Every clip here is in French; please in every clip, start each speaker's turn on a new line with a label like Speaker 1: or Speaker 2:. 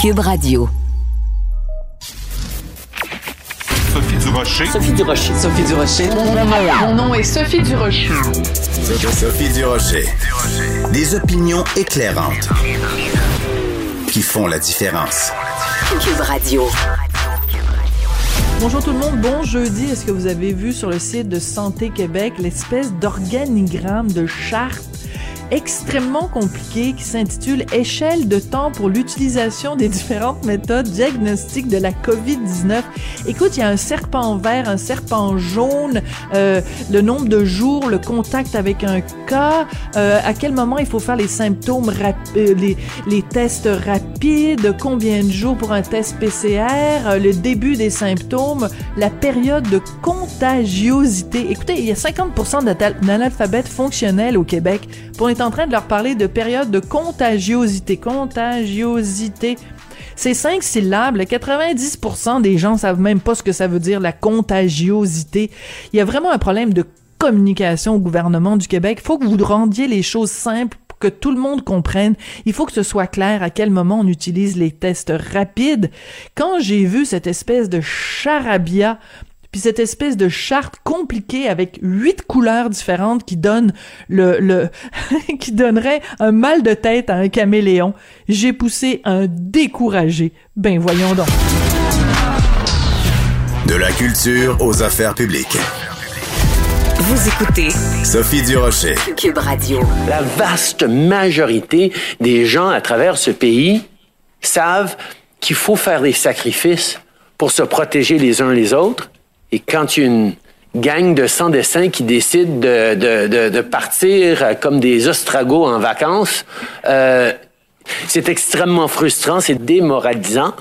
Speaker 1: Cube Radio.
Speaker 2: Sophie Durocher.
Speaker 3: Sophie Durocher. Sophie Durocher.
Speaker 4: Mon nom est Sophie Durocher.
Speaker 5: Sophie Durocher. Des opinions éclairantes qui font la différence.
Speaker 1: Cube Radio.
Speaker 6: Bonjour tout le monde, bon jeudi. Est-ce que vous avez vu sur le site de Santé Québec l'espèce d'organigramme de charte extrêmement compliqué qui s'intitule Échelle de temps pour l'utilisation des différentes méthodes diagnostiques de la COVID-19. Écoute, il y a un serpent vert, un serpent jaune, euh, le nombre de jours, le contact avec un cas, euh, à quel moment il faut faire les symptômes, euh, les, les tests rapides, combien de jours pour un test PCR, euh, le début des symptômes, la période de contagiosité. Écoutez, il y a 50% d'analphabètes fonctionnels au Québec. Pour en train de leur parler de période de contagiosité. Contagiosité. C'est cinq syllabes. 90% des gens savent même pas ce que ça veut dire la contagiosité. Il y a vraiment un problème de communication au gouvernement du Québec. Il faut que vous rendiez les choses simples pour que tout le monde comprenne. Il faut que ce soit clair à quel moment on utilise les tests rapides. Quand j'ai vu cette espèce de charabia puis cette espèce de charte compliquée avec huit couleurs différentes qui donne le, le qui donnerait un mal de tête à un caméléon. J'ai poussé un découragé. Ben voyons donc.
Speaker 5: De la culture aux affaires publiques.
Speaker 1: Vous écoutez
Speaker 5: Sophie Durocher.
Speaker 1: Cube Radio.
Speaker 3: La vaste majorité des gens à travers ce pays savent qu'il faut faire des sacrifices pour se protéger les uns les autres et quand a une gang de sans-dessins qui décide de, de, de, de, partir comme des ostragos en vacances, euh, c'est extrêmement frustrant, c'est démoralisant.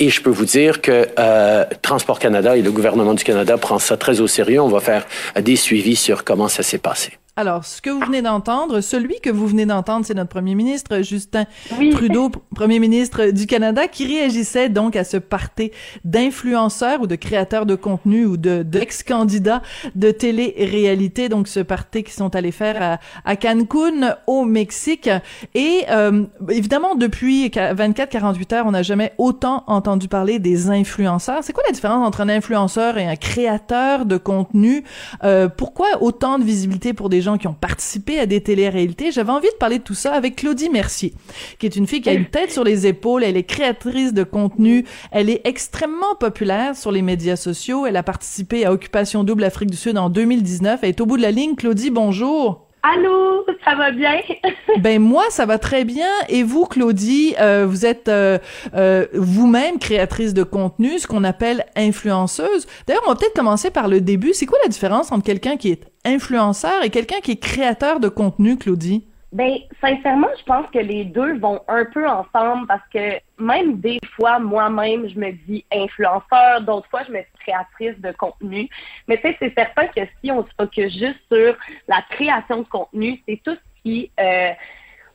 Speaker 3: Et je peux vous dire que euh, Transport Canada et le gouvernement du Canada prend ça très au sérieux. On va faire des suivis sur comment ça s'est passé.
Speaker 6: Alors, ce que vous venez d'entendre, celui que vous venez d'entendre, c'est notre premier ministre, Justin Trudeau, premier ministre du Canada, qui réagissait donc à ce party d'influenceurs ou de créateurs de contenu ou de d'ex-candidats de télé-réalité, donc ce party qui sont allés faire à, à Cancun, au Mexique. Et euh, évidemment, depuis 24-48 heures, on n'a jamais autant entendu parler des influenceurs. C'est quoi la différence entre un influenceur et un créateur de contenu? Euh, pourquoi autant de visibilité pour des gens qui ont participé à des télé-réalités. J'avais envie de parler de tout ça avec Claudie Mercier, qui est une fille qui a une tête sur les épaules. Elle est créatrice de contenu. Elle est extrêmement populaire sur les médias sociaux. Elle a participé à Occupation Double Afrique du Sud en 2019. Elle est au bout de la ligne. Claudie, bonjour.
Speaker 7: Allô, ça va bien?
Speaker 6: ben moi, ça va très bien. Et vous, Claudie, euh, vous êtes euh, euh, vous-même créatrice de contenu, ce qu'on appelle influenceuse. D'ailleurs, on va peut-être commencer par le début. C'est quoi la différence entre quelqu'un qui est influenceur et quelqu'un qui est créateur de contenu, Claudie?
Speaker 7: Ben, sincèrement, je pense que les deux vont un peu ensemble parce que même des fois, moi-même, je me dis influenceur, d'autres fois, je me dis créatrice de contenu. Mais tu sais, c'est certain que si on se focus juste sur la création de contenu, c'est tout ce qui euh,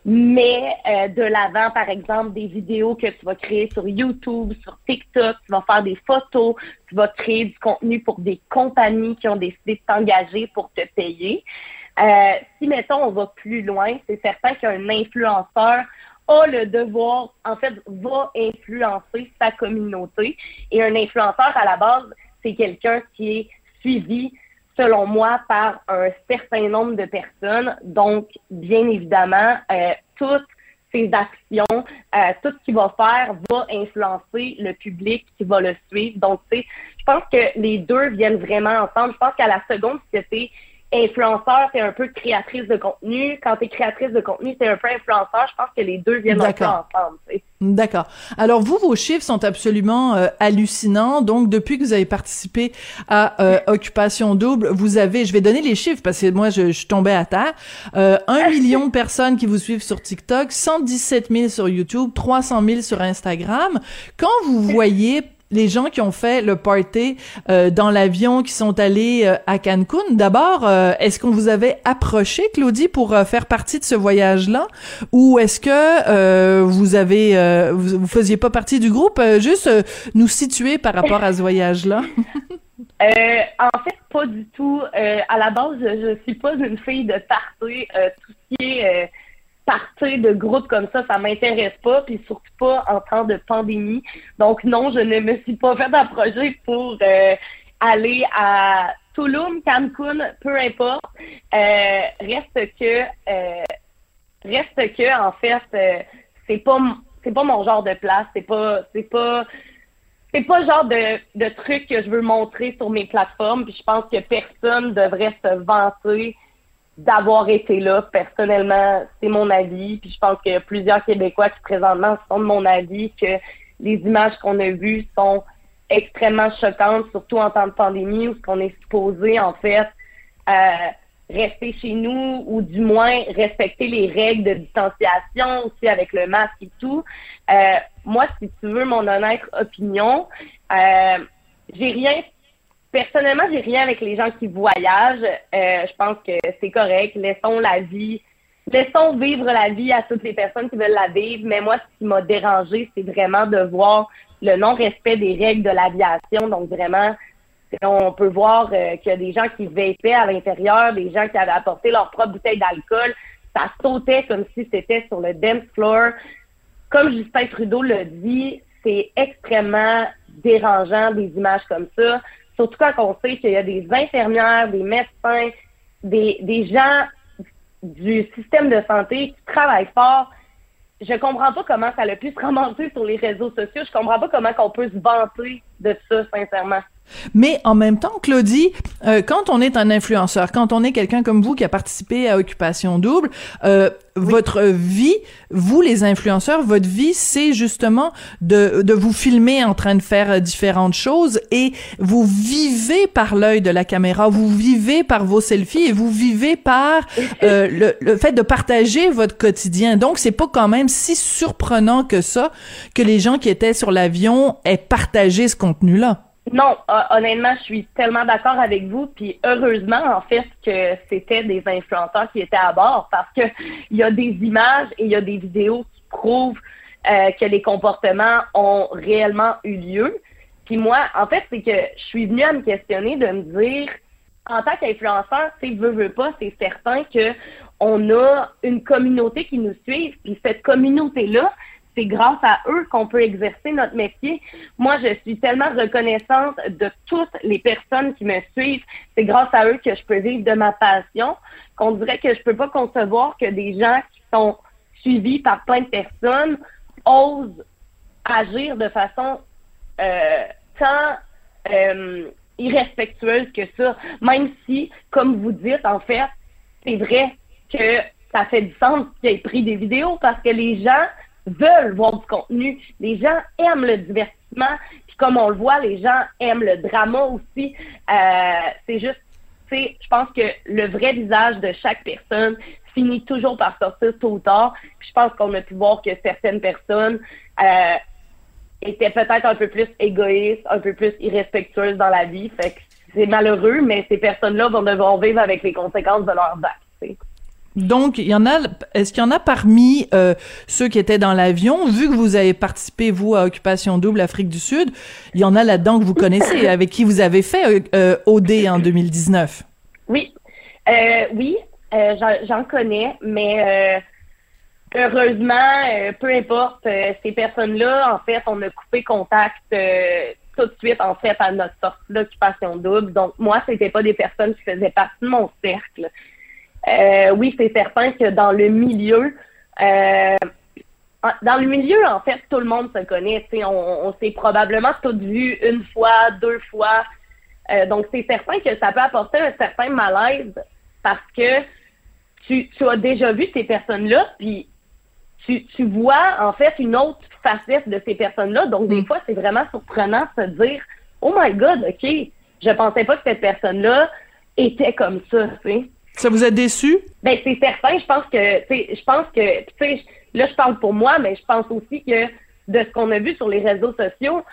Speaker 7: met euh, de l'avant, par exemple, des vidéos que tu vas créer sur YouTube, sur TikTok, tu vas faire des photos, tu vas créer du contenu pour des compagnies qui ont décidé de t'engager pour te payer. Euh, si, mettons, on va plus loin, c'est certain qu'un influenceur a le devoir, en fait, va influencer sa communauté. Et un influenceur, à la base, c'est quelqu'un qui est suivi, selon moi, par un certain nombre de personnes. Donc, bien évidemment, euh, toutes ses actions, euh, tout ce qu'il va faire va influencer le public qui va le suivre. Donc, tu sais, je pense que les deux viennent vraiment ensemble. Je pense qu'à la seconde, c'était influenceur, c'est un peu créatrice de contenu. Quand tu es créatrice de contenu, c'est un peu influenceur. Je pense que les deux viennent un peu ensemble.
Speaker 6: D'accord. Alors vous, vos chiffres sont absolument euh, hallucinants. Donc depuis que vous avez participé à euh, Occupation Double, vous avez, je vais donner les chiffres parce que moi je, je tombée à terre, euh, un million de personnes qui vous suivent sur TikTok, 117 000 sur YouTube, 300 000 sur Instagram. Quand vous voyez les gens qui ont fait le party euh, dans l'avion, qui sont allés euh, à Cancun. D'abord, euh, est-ce qu'on vous avait approché, Claudie, pour faire partie de ce voyage-là, ou est-ce que vous avez, vous, vous, faisiez pas partie du groupe? Juste nous situer par rapport à ce voyage-là.
Speaker 7: en fait, pas du tout. à la base, je, suis pas une fille de party. tout ce qui est partir de groupes comme ça, ça m'intéresse pas, puis surtout pas en temps de pandémie. Donc non, je ne me suis pas fait projet pour euh, aller à Tulum, Cancun, peu importe. Euh, reste que euh, reste que en fait, c'est pas c'est pas mon genre de place, c'est pas c'est pas c'est pas le genre de, de truc que je veux montrer sur mes plateformes. Puis je pense que personne devrait se vanter d'avoir été là. Personnellement, c'est mon avis. Puis je pense que plusieurs Québécois qui présentement sont de mon avis que les images qu'on a vues sont extrêmement choquantes, surtout en temps de pandémie où qu'on est supposé en fait euh, rester chez nous ou du moins respecter les règles de distanciation aussi avec le masque et tout. Euh, moi, si tu veux mon honnête opinion, euh, j'ai rien personnellement, j'ai rien avec les gens qui voyagent. Euh, je pense que c'est correct. Laissons la vie, laissons vivre la vie à toutes les personnes qui veulent la vivre. Mais moi, ce qui m'a dérangé, c'est vraiment de voir le non-respect des règles de l'aviation. Donc vraiment, on peut voir euh, qu'il y a des gens qui vapaient à l'intérieur, des gens qui avaient apporté leur propre bouteille d'alcool. Ça sautait comme si c'était sur le dance floor. Comme Justin Trudeau l'a dit, c'est extrêmement dérangeant des images comme ça. Surtout quand on sait qu'il y a des infirmières, des médecins, des, des gens du système de santé qui travaillent fort. Je comprends pas comment ça a pu se ramasser sur les réseaux sociaux. Je comprends pas comment on peut se vanter de ça, sincèrement.
Speaker 6: Mais en même temps, Claudie, euh, quand on est un influenceur, quand on est quelqu'un comme vous qui a participé à Occupation Double, euh, votre vie, vous les influenceurs, votre vie, c'est justement de, de vous filmer en train de faire différentes choses et vous vivez par l'œil de la caméra, vous vivez par vos selfies et vous vivez par euh, le, le fait de partager votre quotidien. Donc, c'est pas quand même si surprenant que ça que les gens qui étaient sur l'avion aient partagé ce contenu-là.
Speaker 7: Non, honnêtement, je suis tellement d'accord avec vous. Puis heureusement, en fait, que c'était des influenceurs qui étaient à bord parce que il y a des images et il y a des vidéos qui prouvent euh, que les comportements ont réellement eu lieu. Puis moi, en fait, c'est que je suis venue à me questionner de me dire, en tant qu'influenceur, c'est veut, veut pas, c'est certain que on a une communauté qui nous suit. Puis cette communauté-là, c'est grâce à eux qu'on peut exercer notre métier. Moi, je suis tellement reconnaissante de toutes les personnes qui me suivent. C'est grâce à eux que je peux vivre de ma passion. Qu'on dirait que je peux pas concevoir que des gens qui sont suivis par plein de personnes osent agir de façon euh, tant euh, irrespectueuse que ça. Même si, comme vous dites, en fait, c'est vrai que ça fait du sens qu'il ait pris des vidéos parce que les gens veulent voir du contenu. Les gens aiment le divertissement. Puis comme on le voit, les gens aiment le drama aussi. Euh, c'est juste, je pense que le vrai visage de chaque personne finit toujours par sortir tôt ou tard. Puis je pense qu'on a pu voir que certaines personnes euh, étaient peut-être un peu plus égoïstes, un peu plus irrespectueuses dans la vie. Fait que c'est malheureux, mais ces personnes-là vont devoir vivre avec les conséquences de leurs actes.
Speaker 6: Donc, il y en a. Est-ce qu'il y en a parmi euh, ceux qui étaient dans l'avion, vu que vous avez participé vous à Occupation Double Afrique du Sud, il y en a là-dedans que vous connaissez, avec qui vous avez fait euh, OD en 2019
Speaker 7: Oui, euh, oui, euh, j'en connais, mais heureusement, peu importe ces personnes-là, en fait, on a coupé contact tout de suite en fait à notre sortie d'Occupation Double. Donc moi, c'était pas des personnes qui faisaient partie de mon cercle. Euh, oui, c'est certain que dans le milieu, euh, dans le milieu, en fait, tout le monde se connaît. On, on s'est probablement tous vu une fois, deux fois. Euh, donc, c'est certain que ça peut apporter un certain malaise parce que tu, tu as déjà vu ces personnes-là, puis tu, tu vois, en fait, une autre facette de ces personnes-là. Donc, des mm. fois, c'est vraiment surprenant de se dire Oh my God, OK, je pensais pas que cette personne-là était comme ça.
Speaker 6: Ça vous a déçu?
Speaker 7: Ben, c'est certain. Je pense que, je pense que, tu sais, là, je parle pour moi, mais je pense aussi que de ce qu'on a vu sur les réseaux sociaux,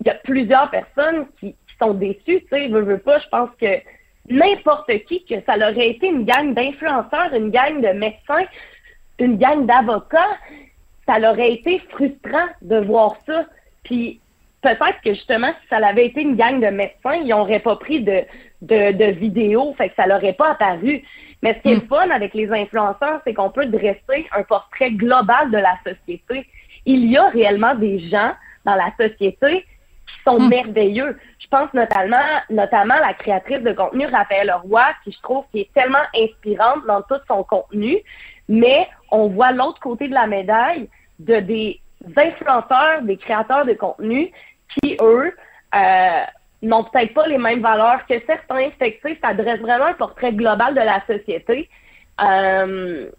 Speaker 7: il y a plusieurs personnes qui, sont déçues, tu sais, veux, veux pas. Je pense que n'importe qui, que ça aurait été une gang d'influenceurs, une gang de médecins, une gang d'avocats, ça aurait été frustrant de voir ça. Puis peut-être que justement, si ça avait été une gang de médecins, ils n'auraient pas pris de, de, de vidéos, fait que ça l'aurait pas apparu. Mais ce qui est le fun avec les influenceurs, c'est qu'on peut dresser un portrait global de la société. Il y a réellement des gens dans la société qui sont merveilleux. Je pense notamment, notamment la créatrice de contenu Raphaël Roy, qui je trouve qui est tellement inspirante dans tout son contenu, mais on voit l'autre côté de la médaille de des influenceurs, des créateurs de contenu qui, eux, euh, n'ont peut-être pas les mêmes valeurs que certains. Fait ça dresse vraiment un portrait global de la société. Euh,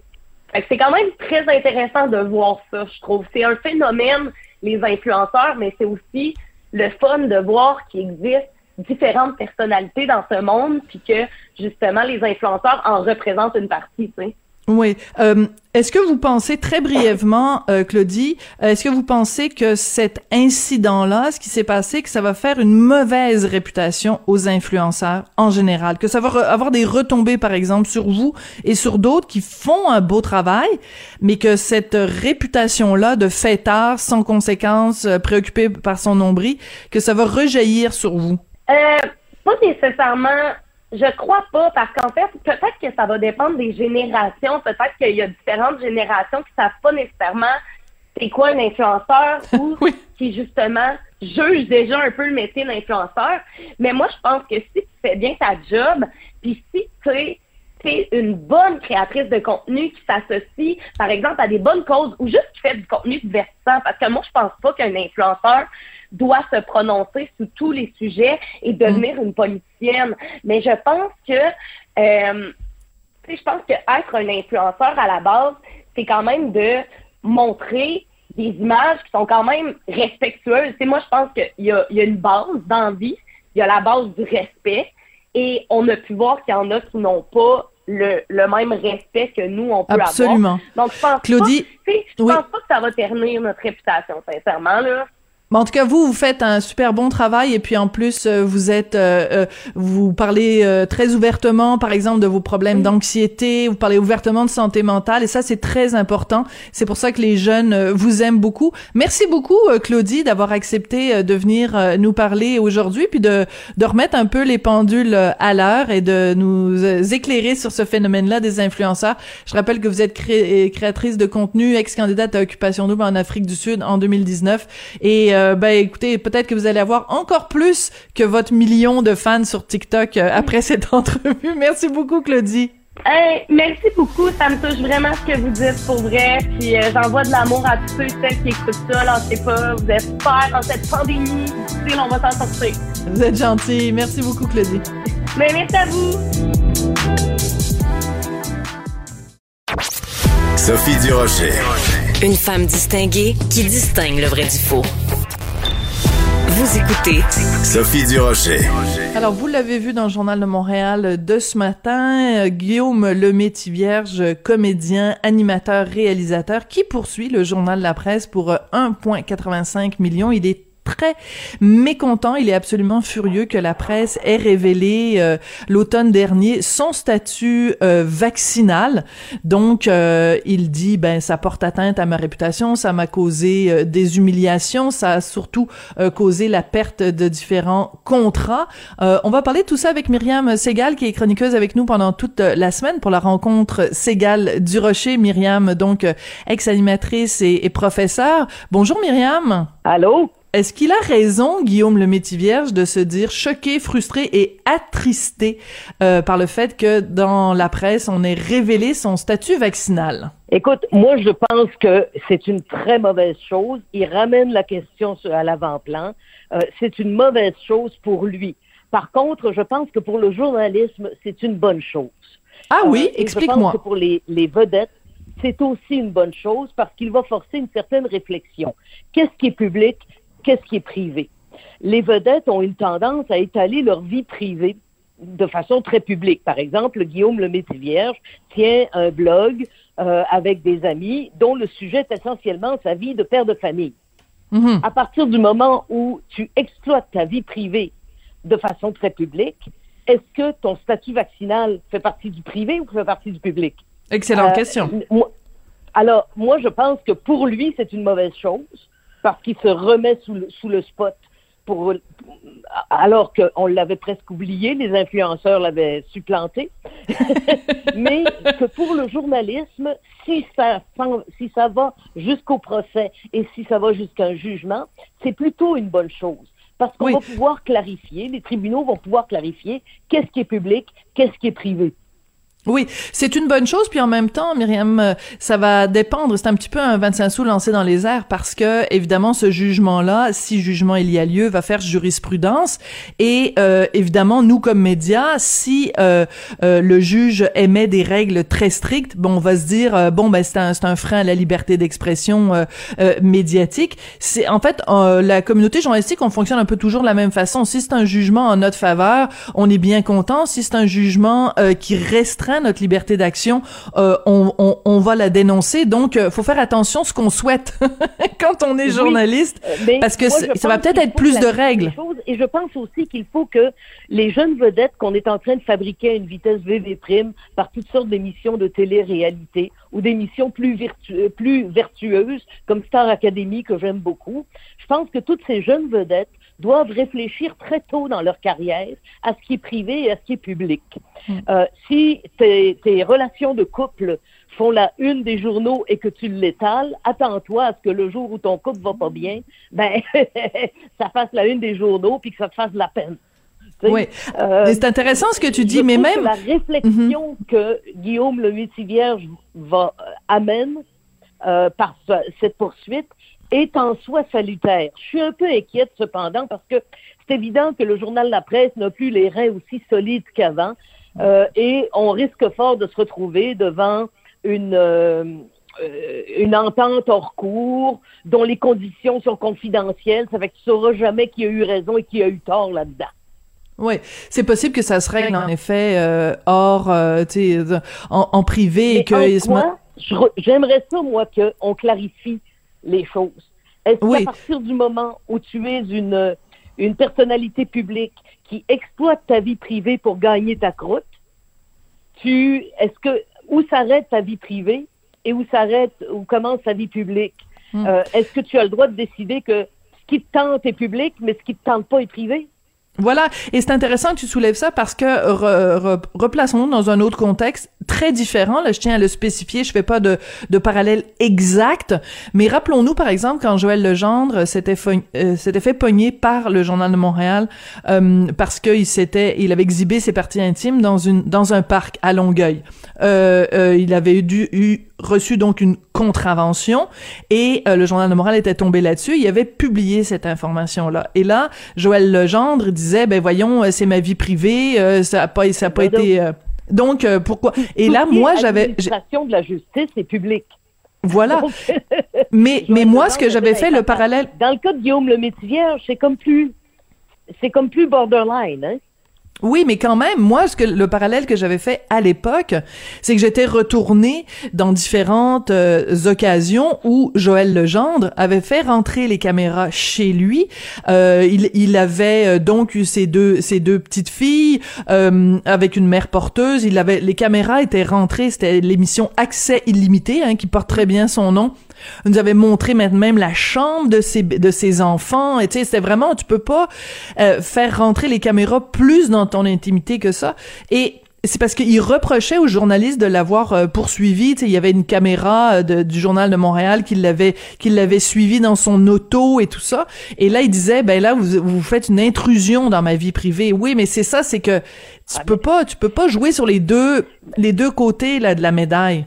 Speaker 7: c'est quand même très intéressant de voir ça, je trouve. C'est un phénomène, les influenceurs, mais c'est aussi le fun de voir qu'il existe différentes personnalités dans ce monde, puis que justement les influenceurs en représentent une partie. Tu sais.
Speaker 6: Oui. Euh, est-ce que vous pensez très brièvement, euh, Claudie, euh, est-ce que vous pensez que cet incident-là, ce qui s'est passé, que ça va faire une mauvaise réputation aux influenceurs en général, que ça va avoir des retombées, par exemple, sur vous et sur d'autres qui font un beau travail, mais que cette réputation-là de fêtard sans conséquences, préoccupé par son nombril, que ça va rejaillir sur vous?
Speaker 7: pas nécessairement je crois pas, parce qu'en fait, peut-être que ça va dépendre des générations. Peut-être qu'il y a différentes générations qui savent pas nécessairement c'est quoi un influenceur ou qui justement juge déjà un peu le métier d'influenceur. Mais moi, je pense que si tu fais bien ta job, puis si tu es une bonne créatrice de contenu qui s'associe, par exemple, à des bonnes causes ou juste qui fait du contenu divertissant, parce que moi, je pense pas qu'un influenceur doit se prononcer sur tous les sujets et devenir une politicienne. Mais je pense que, euh, je pense que être un influenceur à la base, c'est quand même de montrer des images qui sont quand même respectueuses. moi, je pense qu'il y a, il y a une base d'envie, il y a la base du respect, et on a pu voir qu'il y en a qui n'ont pas le, le, même respect que nous, on peut
Speaker 6: Absolument.
Speaker 7: avoir. Donc, je pense
Speaker 6: Claudie,
Speaker 7: pas, je pense pas que ça va ternir notre réputation, sincèrement, là
Speaker 6: en tout cas, vous, vous faites un super bon travail et puis en plus, euh, vous êtes, euh, euh, vous parlez très ouvertement, par exemple, de vos problèmes d'anxiété, vous parlez ouvertement de santé mentale et ça, c'est très important. C'est pour ça que les jeunes vous aiment beaucoup. Merci beaucoup, Claudie, d'avoir accepté de venir nous parler aujourd'hui puis de, de remettre un peu les pendules à l'heure et de nous éclairer sur ce phénomène-là des influenceurs. Je rappelle que vous êtes créatrice de contenu, ex-candidate à Occupation Double en Afrique du Sud en 2019 et euh, ben écoutez, peut-être que vous allez avoir encore plus que votre million de fans sur TikTok euh, après cette entrevue. Merci beaucoup, Claudie.
Speaker 7: merci beaucoup, ça me touche vraiment ce que vous dites pour vrai. Puis euh, j'envoie de l'amour à tous ceux et celles qui écoutent ça. Lâchez pas, vous êtes super dans cette pandémie. Difficile, on va s'en sortir.
Speaker 6: Vous êtes gentil. Merci beaucoup, Claudie.
Speaker 7: Mais merci à vous.
Speaker 5: Sophie Durocher.
Speaker 1: Une femme distinguée qui distingue le vrai du faux. Vous écoutez
Speaker 5: Sophie Durocher.
Speaker 6: Alors, vous l'avez vu dans le Journal de Montréal de ce matin, Guillaume Lemaitre-Vierge, comédien, animateur, réalisateur, qui poursuit le Journal de la Presse pour 1,85 million. Il est très mécontent. Il est absolument furieux que la presse ait révélé euh, l'automne dernier son statut euh, vaccinal. Donc, euh, il dit, ben, ça porte atteinte à ma réputation, ça m'a causé des humiliations, ça a surtout causé la perte de différents contrats. on va parler de tout ça avec Myriam Segal, qui est chroniqueuse avec nous pendant toute la semaine pour la rencontre Segal du Rocher. Myriam, donc, ex-animatrice et, et. Bonjour Myriam.
Speaker 8: Allô?
Speaker 6: Est-ce qu'il a raison, Guillaume le Métis-Vierge, de se dire choqué, frustré et attristé euh, par le fait que dans la presse, on ait révélé son statut vaccinal?
Speaker 8: Écoute, moi, je pense que c'est une très mauvaise chose. Il ramène la question à l'avant-plan. Euh, c'est une mauvaise chose pour lui. Par contre, je pense que pour le journalisme, c'est une bonne chose.
Speaker 6: Ah oui, euh, explique-moi. Je
Speaker 8: pense que pour les, les vedettes, c'est aussi une bonne chose parce qu'il va forcer une certaine réflexion. Qu'est-ce qui est public? Qu'est-ce qui est privé? Les vedettes ont une tendance à étaler leur vie privée de façon très publique. Par exemple, Guillaume le Vierge tient un blog euh, avec des amis dont le sujet est essentiellement sa vie de père de famille. Mm-hmm. À partir du moment où tu exploites ta vie privée de façon très publique, est-ce que ton statut vaccinal fait partie du privé ou fait partie du public?
Speaker 6: Excellente euh, question.
Speaker 8: alors, moi, je pense que pour lui, c'est une mauvaise chose parce qu'il se remet sous le, sous le spot pour, alors qu'on l'avait presque oublié, les influenceurs l'avaient supplanté, mais que pour le journalisme, si ça, si ça va jusqu'au procès et si ça va jusqu'à un jugement, c'est plutôt une bonne chose. Parce qu'on va pouvoir clarifier, les tribunaux vont pouvoir clarifier qu'est-ce qui est public, qu'est-ce qui est privé.
Speaker 6: Oui, c'est une bonne chose, puis en même temps, Myriam, euh, ça va dépendre, c'est un petit peu un 25 sous lancé dans les airs, parce que, évidemment, ce jugement-là, si jugement il y a lieu, va faire jurisprudence, et euh, évidemment, nous, comme médias, si euh, le juge émet des règles très strictes, bon, on va se dire, bon, ben c'est un, un frein à la liberté d'expression médiatique. C'est En fait, la communauté journalistique, on fonctionne un peu toujours de la même façon. Si c'est un jugement en notre faveur, on est bien content. Si c'est un jugement qui restreint notre liberté d'action, euh, on, on, on, va la dénoncer. Donc, euh, faut faire attention à ce qu'on souhaite quand on est journaliste, euh, parce que ça va peut-être être plus de règles.
Speaker 8: et je pense aussi qu'il faut que les jeunes vedettes qu'on est en train de fabriquer à une vitesse VV prime par toutes sortes d'émissions de télé-réalité ou d'émissions plus, plus vertueuses, comme Star Academy, que j'aime beaucoup, je pense que toutes ces jeunes vedettes doivent réfléchir très tôt dans leur carrière à ce qui est privé et à ce qui est public. Mm. Euh, si tes, tes, relations de couple font la une des journaux et que tu l'étales, attends-toi à ce que le jour où ton couple va pas bien, ben ça fasse la une des journaux puis que ça te fasse de la peine.
Speaker 6: Oui, euh, c'est intéressant ce que tu dis, mais même
Speaker 8: la réflexion mm-hmm. que Guillaume le Vierge va euh, amène euh, par cette poursuite, est en soi salutaire. Je suis un peu inquiète cependant parce que c'est évident que le journal La Presse n'a plus les reins aussi solides qu'avant euh, et on risque fort de se retrouver devant une, euh, une entente hors cours dont les conditions sont confidentielles. Ça fait que tu sauras jamais qui a eu raison et qui a eu tort là-dedans.
Speaker 6: Oui, c'est possible que ça se règle en effet euh, hors, tu sais, en, en, privé et, que...
Speaker 8: J'aimerais ça, moi, qu'on clarifie les choses. Est-ce qu'à partir du moment où tu es une, une personnalité publique qui exploite ta vie privée pour gagner ta croûte, tu, est-ce que, où s'arrête ta vie privée et où s'arrête, où commence ta vie publique? Hmm. Euh, est-ce que tu as le droit de décider que ce qui te tente est public, mais ce qui te tente pas est privé?
Speaker 6: Voilà, et c'est intéressant que tu soulèves ça parce que replaçons-nous dans un autre contexte très différent. Là, je tiens à le spécifier. Je fais pas de, de parallèle exact, mais rappelons-nous par exemple quand Joël Legendre s'était euh, s'était fait pogner par le Journal de Montréal euh, parce qu'il s'était, il avait exhibé ses parties intimes dans une dans un parc à Longueuil. Euh, euh il avait dû eu reçu donc une contravention et euh, le journal de Montréal était tombé là-dessus. Il avait publié cette information-là. Et là, Joël Legendre disait, ben voyons, euh, c'est ma vie privée, euh, ça a pas, ça a pas été. donc pourquoi? Et là, moi, j'avais.
Speaker 8: L'administration de la justice est publique.
Speaker 6: Voilà. mais mais moi, ce que j'avais fait, le parallèle.
Speaker 8: Dans le cas de Guillaume le Métivier, c'est comme plus, c'est comme plus borderline, hein?
Speaker 6: Oui, mais quand même, moi, ce que le parallèle que j'avais fait à l'époque, c'est que j'étais retournée dans différentes euh, occasions où Joël Legendre avait fait rentrer les caméras chez lui. Euh, il, il, avait euh, donc eu ses deux ses deux petites filles avec une mère porteuse. Il avait les caméras étaient rentrées. C'était l'émission Accès illimité hein, qui porte très bien son nom nous avait montré même la chambre de ses de ses enfants. Et tu sais, c'était vraiment, tu peux pas euh, faire rentrer les caméras plus dans ton intimité que ça. Et c'est parce qu'il reprochait aux journalistes de l'avoir euh, poursuivi. il y avait une caméra euh, du journal de Montréal qui l'avait qui l'avait suivi dans son auto et tout ça. Et là, il disait, ben là, vous, vous faites une intrusion dans ma vie privée. Oui, mais c'est ça, c'est que tu ah, peux pas, tu peux pas jouer sur les deux les deux côtés là de la médaille.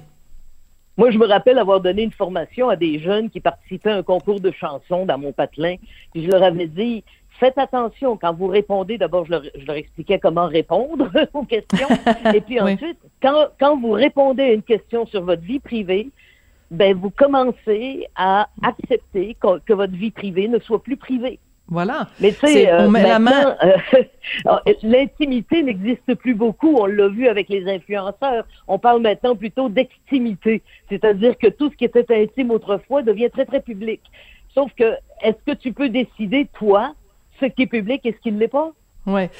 Speaker 8: Moi, je me rappelle avoir donné une formation à des jeunes qui participaient à un concours de chansons dans mon patelin. Puis je leur avais dit, faites attention quand vous répondez. D'abord, je leur, expliquais comment répondre aux questions. Et puis ensuite, quand, quand vous répondez à une question sur votre vie privée, ben vous commencez à accepter que votre vie privée ne soit plus privée.
Speaker 6: Voilà.
Speaker 8: Mais tu sais, euh, on met la main. Euh, l'intimité n'existe plus beaucoup. On l'a vu avec les influenceurs. On parle maintenant plutôt d'extimité, c'est-à-dire que tout ce qui était intime autrefois devient très très public. Sauf que, est-ce que tu peux décider toi ce qui est public et ce qui ne l'est pas?
Speaker 6: Ouais,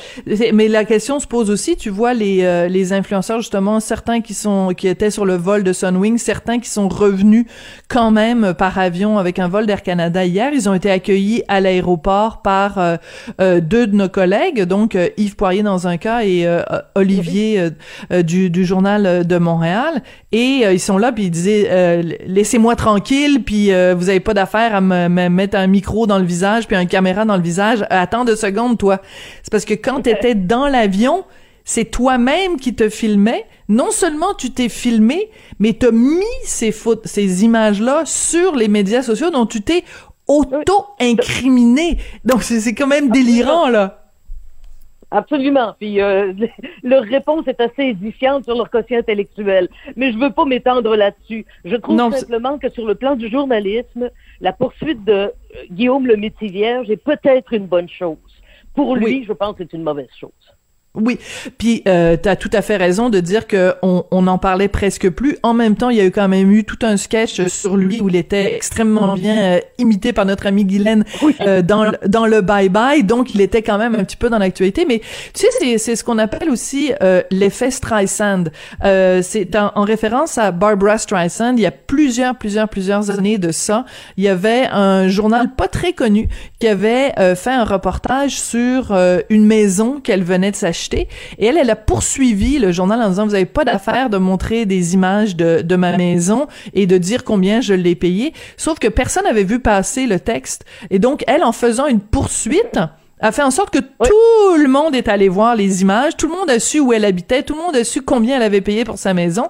Speaker 6: mais la question se pose aussi. Tu vois les euh, les influenceurs justement, certains qui sont qui étaient sur le vol de Sunwing, certains qui sont revenus quand même par avion avec un vol d'Air Canada hier. Ils ont été accueillis à l'aéroport par euh, euh, deux de nos collègues, donc euh, Yves Poirier dans un cas et euh, Olivier du du journal de Montréal. Et ils sont là puis ils disaient laissez-moi tranquille puis vous avez pas d'affaire à me, me mettre un micro dans le visage puis un caméra dans le visage. Attends deux secondes toi. Parce que quand t'étais dans l'avion, c'est toi-même qui te filmais. Non seulement tu t'es filmé, mais t'as mis ces ces images-là sur les médias sociaux dont tu t'es auto-incriminé. Donc c'est quand même délirant là.
Speaker 8: Absolument. Puis euh, leur réponse est assez édifiante sur leur quotient intellectuel. Mais je veux pas m'étendre là-dessus. Je trouve
Speaker 6: Non,
Speaker 8: simplement que sur le plan du journalisme, la poursuite de euh, Guillaume le Métis-Vierge est peut-être une bonne chose. Pour lui,
Speaker 6: Oui.
Speaker 8: je pense que c'est une mauvaise chose.
Speaker 6: Oui, puis euh, tu as tout à fait raison de dire que on, on en parlait presque plus. En même temps, il y a eu quand même eu tout un sketch sur lui où il était extrêmement bien euh, imité par notre ami Guylaine euh, dans le- dans le bye bye. Donc, il était quand même un petit peu dans l'actualité. Mais tu sais, c'est c'est ce qu'on appelle aussi euh, l'effet Streisand. Euh, c'est en, en référence à Barbara Streisand. Il y a plusieurs, plusieurs, plusieurs années de ça. Il y avait un journal pas très connu qui avait euh, fait un reportage sur euh, une maison qu'elle venait de s'acheter et elle elle a poursuivi le journal en disant vous avez pas d'affaire de montrer des images de, de ma maison et de dire combien je l'ai payé. Sauf que personne n'avait vu passer le texte. Et donc elle en faisant une poursuite a fait en sorte que tout le monde est allé voir les images, tout le monde a su où elle habitait, tout le monde a su combien elle avait payé pour sa maison.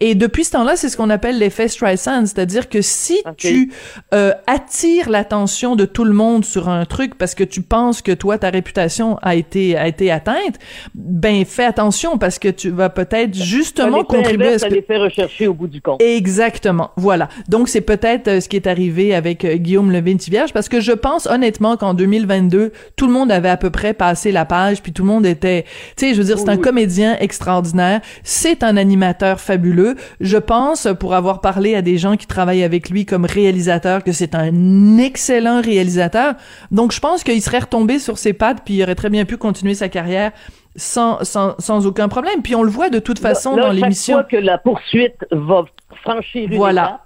Speaker 6: Et depuis ce temps-là, c'est ce qu'on appelle l'effet Streisand, c'est-à-dire que si tu euh, attires l'attention de tout le monde sur un truc parce que tu penses que toi ta réputation a été a été atteinte, ben fais attention parce que tu vas peut-être justement
Speaker 8: Ça
Speaker 6: contribuer à ce
Speaker 8: ça
Speaker 6: que
Speaker 8: fait rechercher au bout du compte.
Speaker 6: Exactement. Voilà. Donc c'est peut-être euh, ce qui est arrivé avec euh, Guillaume Levin-Tivierge parce que je pense honnêtement qu'en 2022, tout le monde avait à peu près passé la page puis tout le monde était tu sais, je veux dire c'est un comédien extraordinaire, c'est un animateur fabuleux. Je pense pour avoir parlé à des gens qui travaillent avec lui comme réalisateur que c'est un excellent réalisateur. Donc je pense qu'il serait retombé sur ses pattes puis il aurait très bien pu continuer sa carrière sans, sans, sans aucun problème. Puis on le voit de toute façon
Speaker 8: Là,
Speaker 6: dans
Speaker 8: chaque
Speaker 6: l'émission.
Speaker 8: fois que la poursuite va franchir une
Speaker 6: Voilà.
Speaker 8: étape,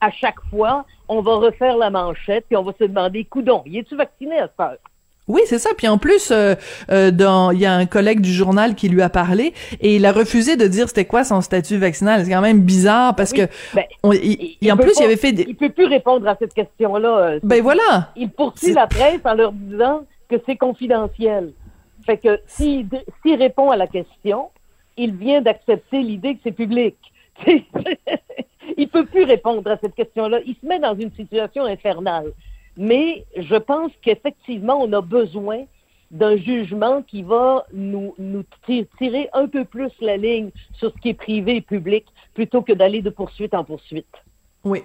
Speaker 8: à chaque fois, on va refaire la manchette puis on va se demander, coudon, y es-tu vacciné à cette heure?
Speaker 6: Oui, c'est ça. Puis en plus, euh, euh, dans il y a un collègue du journal qui lui a parlé et il a refusé de dire c'était quoi son statut vaccinal. C'est quand même bizarre parce
Speaker 8: Oui,
Speaker 6: que
Speaker 8: ben,
Speaker 6: on- il- et en plus
Speaker 8: pas-
Speaker 6: il avait fait des
Speaker 8: Il peut plus répondre à cette question-là. euh,
Speaker 6: ben voilà.
Speaker 8: il poursuit la presse en leur disant que c'est confidentiel. Fait que s'il s'il répond à la question, il vient d'accepter l'idée que c'est public. il peut plus répondre à cette question-là. Il se met dans une situation infernale. Mais je pense qu'effectivement, on a besoin d'un jugement qui va nous, nous ti- tirer un peu plus la ligne sur ce qui est privé et public plutôt que d'aller de poursuite en poursuite.
Speaker 6: Oui.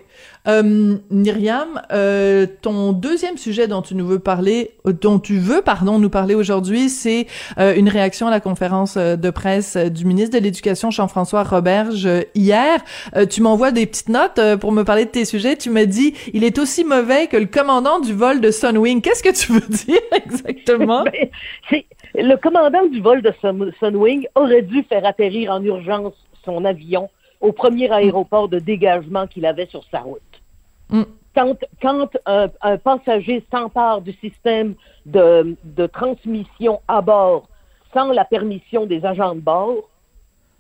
Speaker 6: Euh, Myriam, euh, ton deuxième sujet dont tu nous veux parler, euh, dont tu veux, pardon, nous parler aujourd'hui, c'est euh, une réaction à la conférence euh, de presse du ministre de l'Éducation, Jean-François Roberge, hier. Tu m'envoies des petites notes pour me parler de tes sujets. Tu me dis, il est aussi mauvais que le commandant du vol de Sunwing. Qu'est-ce que tu veux dire exactement?
Speaker 8: Ben, le commandant du vol de Sun- Sunwing aurait dû faire atterrir en urgence son avion au premier aéroport de dégagement qu'il avait sur sa route.
Speaker 6: Mm.
Speaker 8: Quand, quand un, un passager s'empare du système de, de transmission à bord sans la permission des agents de bord,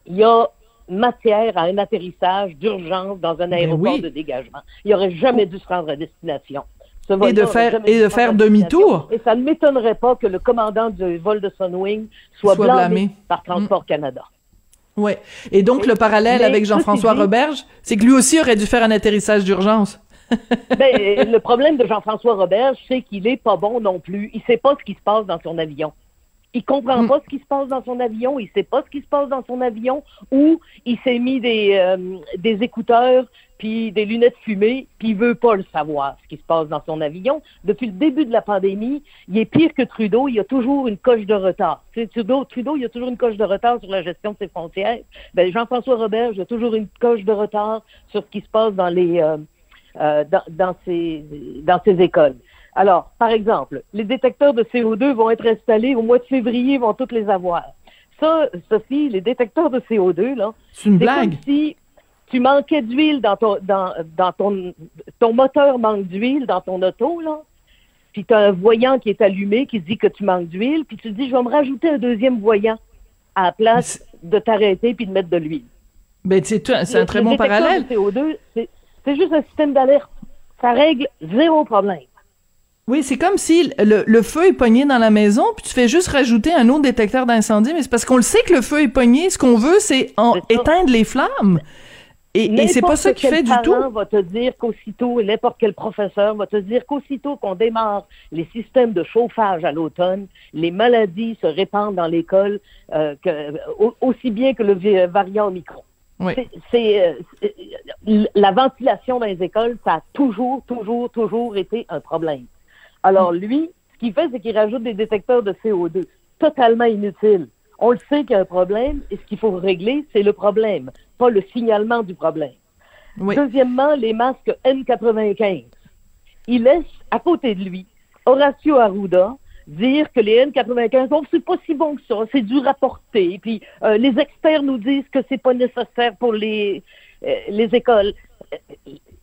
Speaker 8: il y a matière à un atterrissage d'urgence dans un aéroport
Speaker 6: Ben oui.
Speaker 8: de dégagement. Il n'aurait jamais dû se rendre à destination. Ce
Speaker 6: Et de faire- et de demi-tour.
Speaker 8: Et ça ne m'étonnerait pas que le commandant du vol de Sunwing soit,
Speaker 6: Soit
Speaker 8: blâmé,
Speaker 6: blâmé.
Speaker 8: par Transport Canada.
Speaker 6: Ouais. Et donc, le parallèle
Speaker 8: Mais
Speaker 6: avec Jean-François Roberge, c'est que lui aussi aurait dû faire un atterrissage d'urgence.
Speaker 8: ben, le problème de Jean-François Robert, c'est qu'il est pas bon non plus. Il sait pas ce qui se passe dans son avion. Il comprend
Speaker 6: Mm.
Speaker 8: pas ce qui se passe dans son avion, il sait pas ce qui se passe dans son avion, ou il s'est mis des, euh, des écouteurs puis des lunettes fumées, puis il veut pas le savoir ce qui se passe dans son avion. Depuis le début de la pandémie, il est pire que Trudeau, il y a toujours une coche de retard. Tu sais, Trudeau, Trudeau, il y a toujours une coche de retard sur la gestion de ses frontières. Ben, Jean-François Robert, il y a toujours une coche de retard sur ce qui se passe dans les euh, euh, dans, dans, ces, dans ces écoles. Alors, par exemple, les détecteurs de CO2 vont être installés au mois de février, vont toutes les avoir. Ça, Sophie, les détecteurs de CO2, là,
Speaker 6: C'est une blague.
Speaker 8: comme si tu manquais d'huile dans ton dans, dans ton ton moteur manque d'huile dans ton auto là. Puis tu as un voyant qui est allumé qui dit que tu manques d'huile, puis tu te dis je vais me rajouter un deuxième voyant à la place de t'arrêter puis de mettre de l'huile.
Speaker 6: Ben, c'est un très bon parallèle.
Speaker 8: de CO2, c'est juste un système d'alerte. Ça règle zéro problème.
Speaker 6: Oui, c'est comme si le, le feu est pogné dans la maison, puis tu fais juste rajouter un autre détecteur d'incendie, mais c'est parce qu'on le sait que le feu est pogné. Ce qu'on veut, c'est éteindre les flammes. Et, et c'est pas ça qui fait du tout.
Speaker 8: va te dire qu'aussitôt, n'importe quel professeur va te dire qu'aussitôt qu'on démarre les systèmes de chauffage à l'automne, les maladies se répandent dans l'école euh, au- aussi bien que le vi- variant Omicron.
Speaker 6: Oui.
Speaker 8: C'est- euh, la ventilation dans les écoles, ça a toujours, toujours, toujours été un problème. Alors lui, ce qu'il fait, c'est qu'il rajoute des détecteurs de CO2, totalement inutiles. On le sait qu'il y a un problème, et ce qu'il faut régler, c'est le problème, pas le signalement du problème.
Speaker 6: Oui.
Speaker 8: Deuxièmement, les masques N95. Il laisse à côté de lui Horacio Arruda dire que les N95, oh, c'est pas si bon que ça, c'est dur à porter. Puis euh, les experts nous disent que c'est pas nécessaire pour les, euh, les écoles. Euh,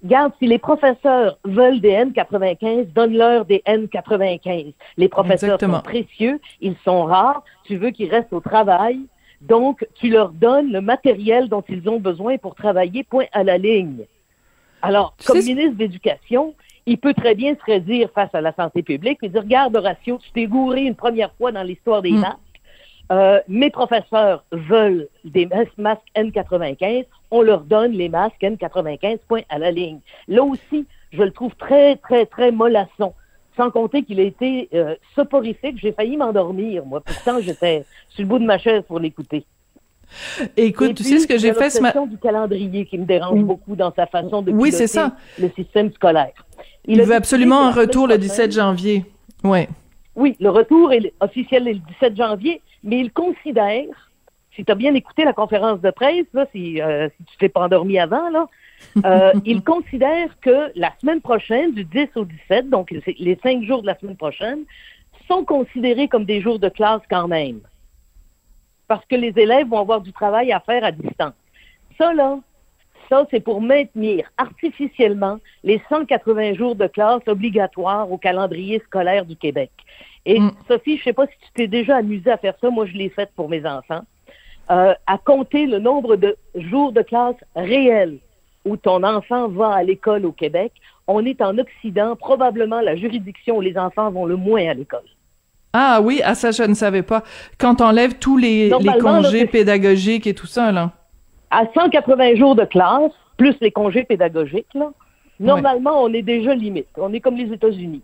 Speaker 8: Regarde, si les professeurs veulent des N95, donne-leur des N95. Les professeurs
Speaker 6: Exactement.
Speaker 8: sont précieux, ils sont rares, tu veux qu'ils restent au travail, donc tu leur donnes le matériel dont ils ont besoin pour travailler, point à la ligne. Alors,
Speaker 6: Tu
Speaker 8: comme
Speaker 6: sais-
Speaker 8: ministre d'Éducation, il peut très bien se redire face à la santé publique et dire, regarde Horatio, tu t'es gouré une première fois dans l'histoire des
Speaker 6: Mm.
Speaker 8: masques. Euh, mes professeurs veulent des mas- masques N95, on leur donne les masques N95, point à la ligne. Là aussi, je le trouve très, très, très mollasson. Sans compter qu'il a été euh, soporifique. J'ai failli m'endormir, moi. Pourtant, j'étais sur le bout de ma chaise pour l'écouter.
Speaker 6: Écoute,
Speaker 8: Et
Speaker 6: tu
Speaker 8: puis,
Speaker 6: sais ce que
Speaker 8: il
Speaker 6: j'ai fait ce matin?
Speaker 8: du calendrier qui me dérange beaucoup dans sa façon de
Speaker 6: Oui, c'est ça.
Speaker 8: le système scolaire.
Speaker 6: Il
Speaker 8: a
Speaker 6: veut absolument un retour le
Speaker 8: prochaine-
Speaker 6: 17 janvier. Ouais.
Speaker 8: Oui, le retour est officiel est le 17 janvier, mais il considère, si tu as bien écouté la conférence de presse, là, si, euh, si tu t'es pas endormi avant, là, euh, il considère que la semaine prochaine, du 10 au 17, donc les cinq jours de la semaine prochaine, sont considérés comme des jours de classe quand même. Parce que les élèves vont avoir du travail à faire à distance. Ça, là, ça, c'est pour maintenir artificiellement les 180 jours de classe obligatoires au calendrier scolaire du Québec. Et
Speaker 6: Mm.
Speaker 8: Sophie, je sais pas si tu t'es déjà amusée à faire ça. Moi, je l'ai fait pour mes enfants. Euh, à compter le nombre de jours de classe réels où ton enfant va à l'école au Québec. On est en Occident, probablement la juridiction où les enfants vont le moins à l'école.
Speaker 6: Ah oui, ah ça, je ne savais pas. Quand t'enlèves tous les, les
Speaker 8: Normalement, là,
Speaker 6: congés pédagogiques et tout ça, là.
Speaker 8: à 180 jours de classe, plus les congés pédagogiques, là, normalement, on est déjà limite. On est comme les États-Unis.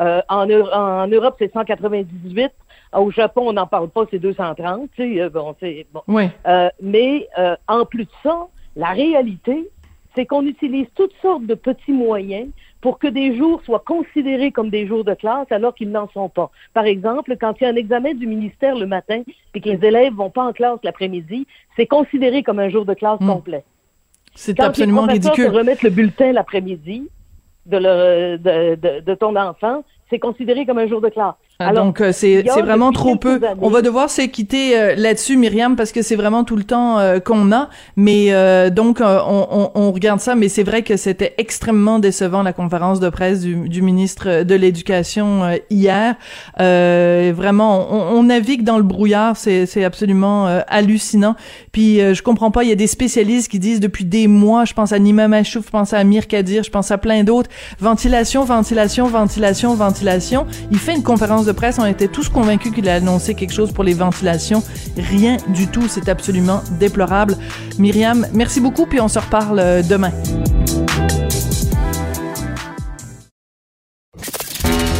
Speaker 8: Euh, en, Eu- en Europe, c'est 198. Au Japon, on n'en parle pas, c'est 230. Tu sais, euh, bon, c'est bon. Euh, mais euh, en plus de ça, la réalité, c'est qu'on utilise toutes sortes de petits moyens pour que des jours soient considérés comme des jours de classe alors qu'ils n'en sont pas. Par exemple, quand il y a un examen du ministère le matin et que les élèves vont pas en classe l'après-midi, c'est considéré comme un jour de classe
Speaker 6: Mm.
Speaker 8: complet.
Speaker 6: C'est
Speaker 8: Quand
Speaker 6: absolument
Speaker 8: les
Speaker 6: ridicule.
Speaker 8: te remettent le bulletin l'après-midi de, le- de, de- de ton enfant, c'est considéré comme un jour de classe. Alors,
Speaker 6: Donc, euh, c'est c'est vraiment trop peu. On va devoir s'équiter euh, là-dessus, Myriam, parce que c'est vraiment tout le temps euh, qu'on a. Mais euh, donc, euh, on, on- on regarde ça, mais c'est vrai que c'était extrêmement décevant, la conférence de presse du, du ministre de l'Éducation euh, hier. Euh, vraiment, on, on navigue dans le brouillard, c'est c'est absolument euh, hallucinant. Puis, euh, je comprends pas, il y a des spécialistes qui disent depuis des mois, je pense à Nima Machouf, je pense à Amir Kadir, je pense à plein d'autres, ventilation, ventilation, ventilation, ventilation. Il fait une conférence de presse, on était tous convaincus qu'il allait annoncer quelque chose pour les ventilations. Rien du tout, c'est absolument déplorable. Myriam, merci beaucoup, puis on se reparle euh, demain.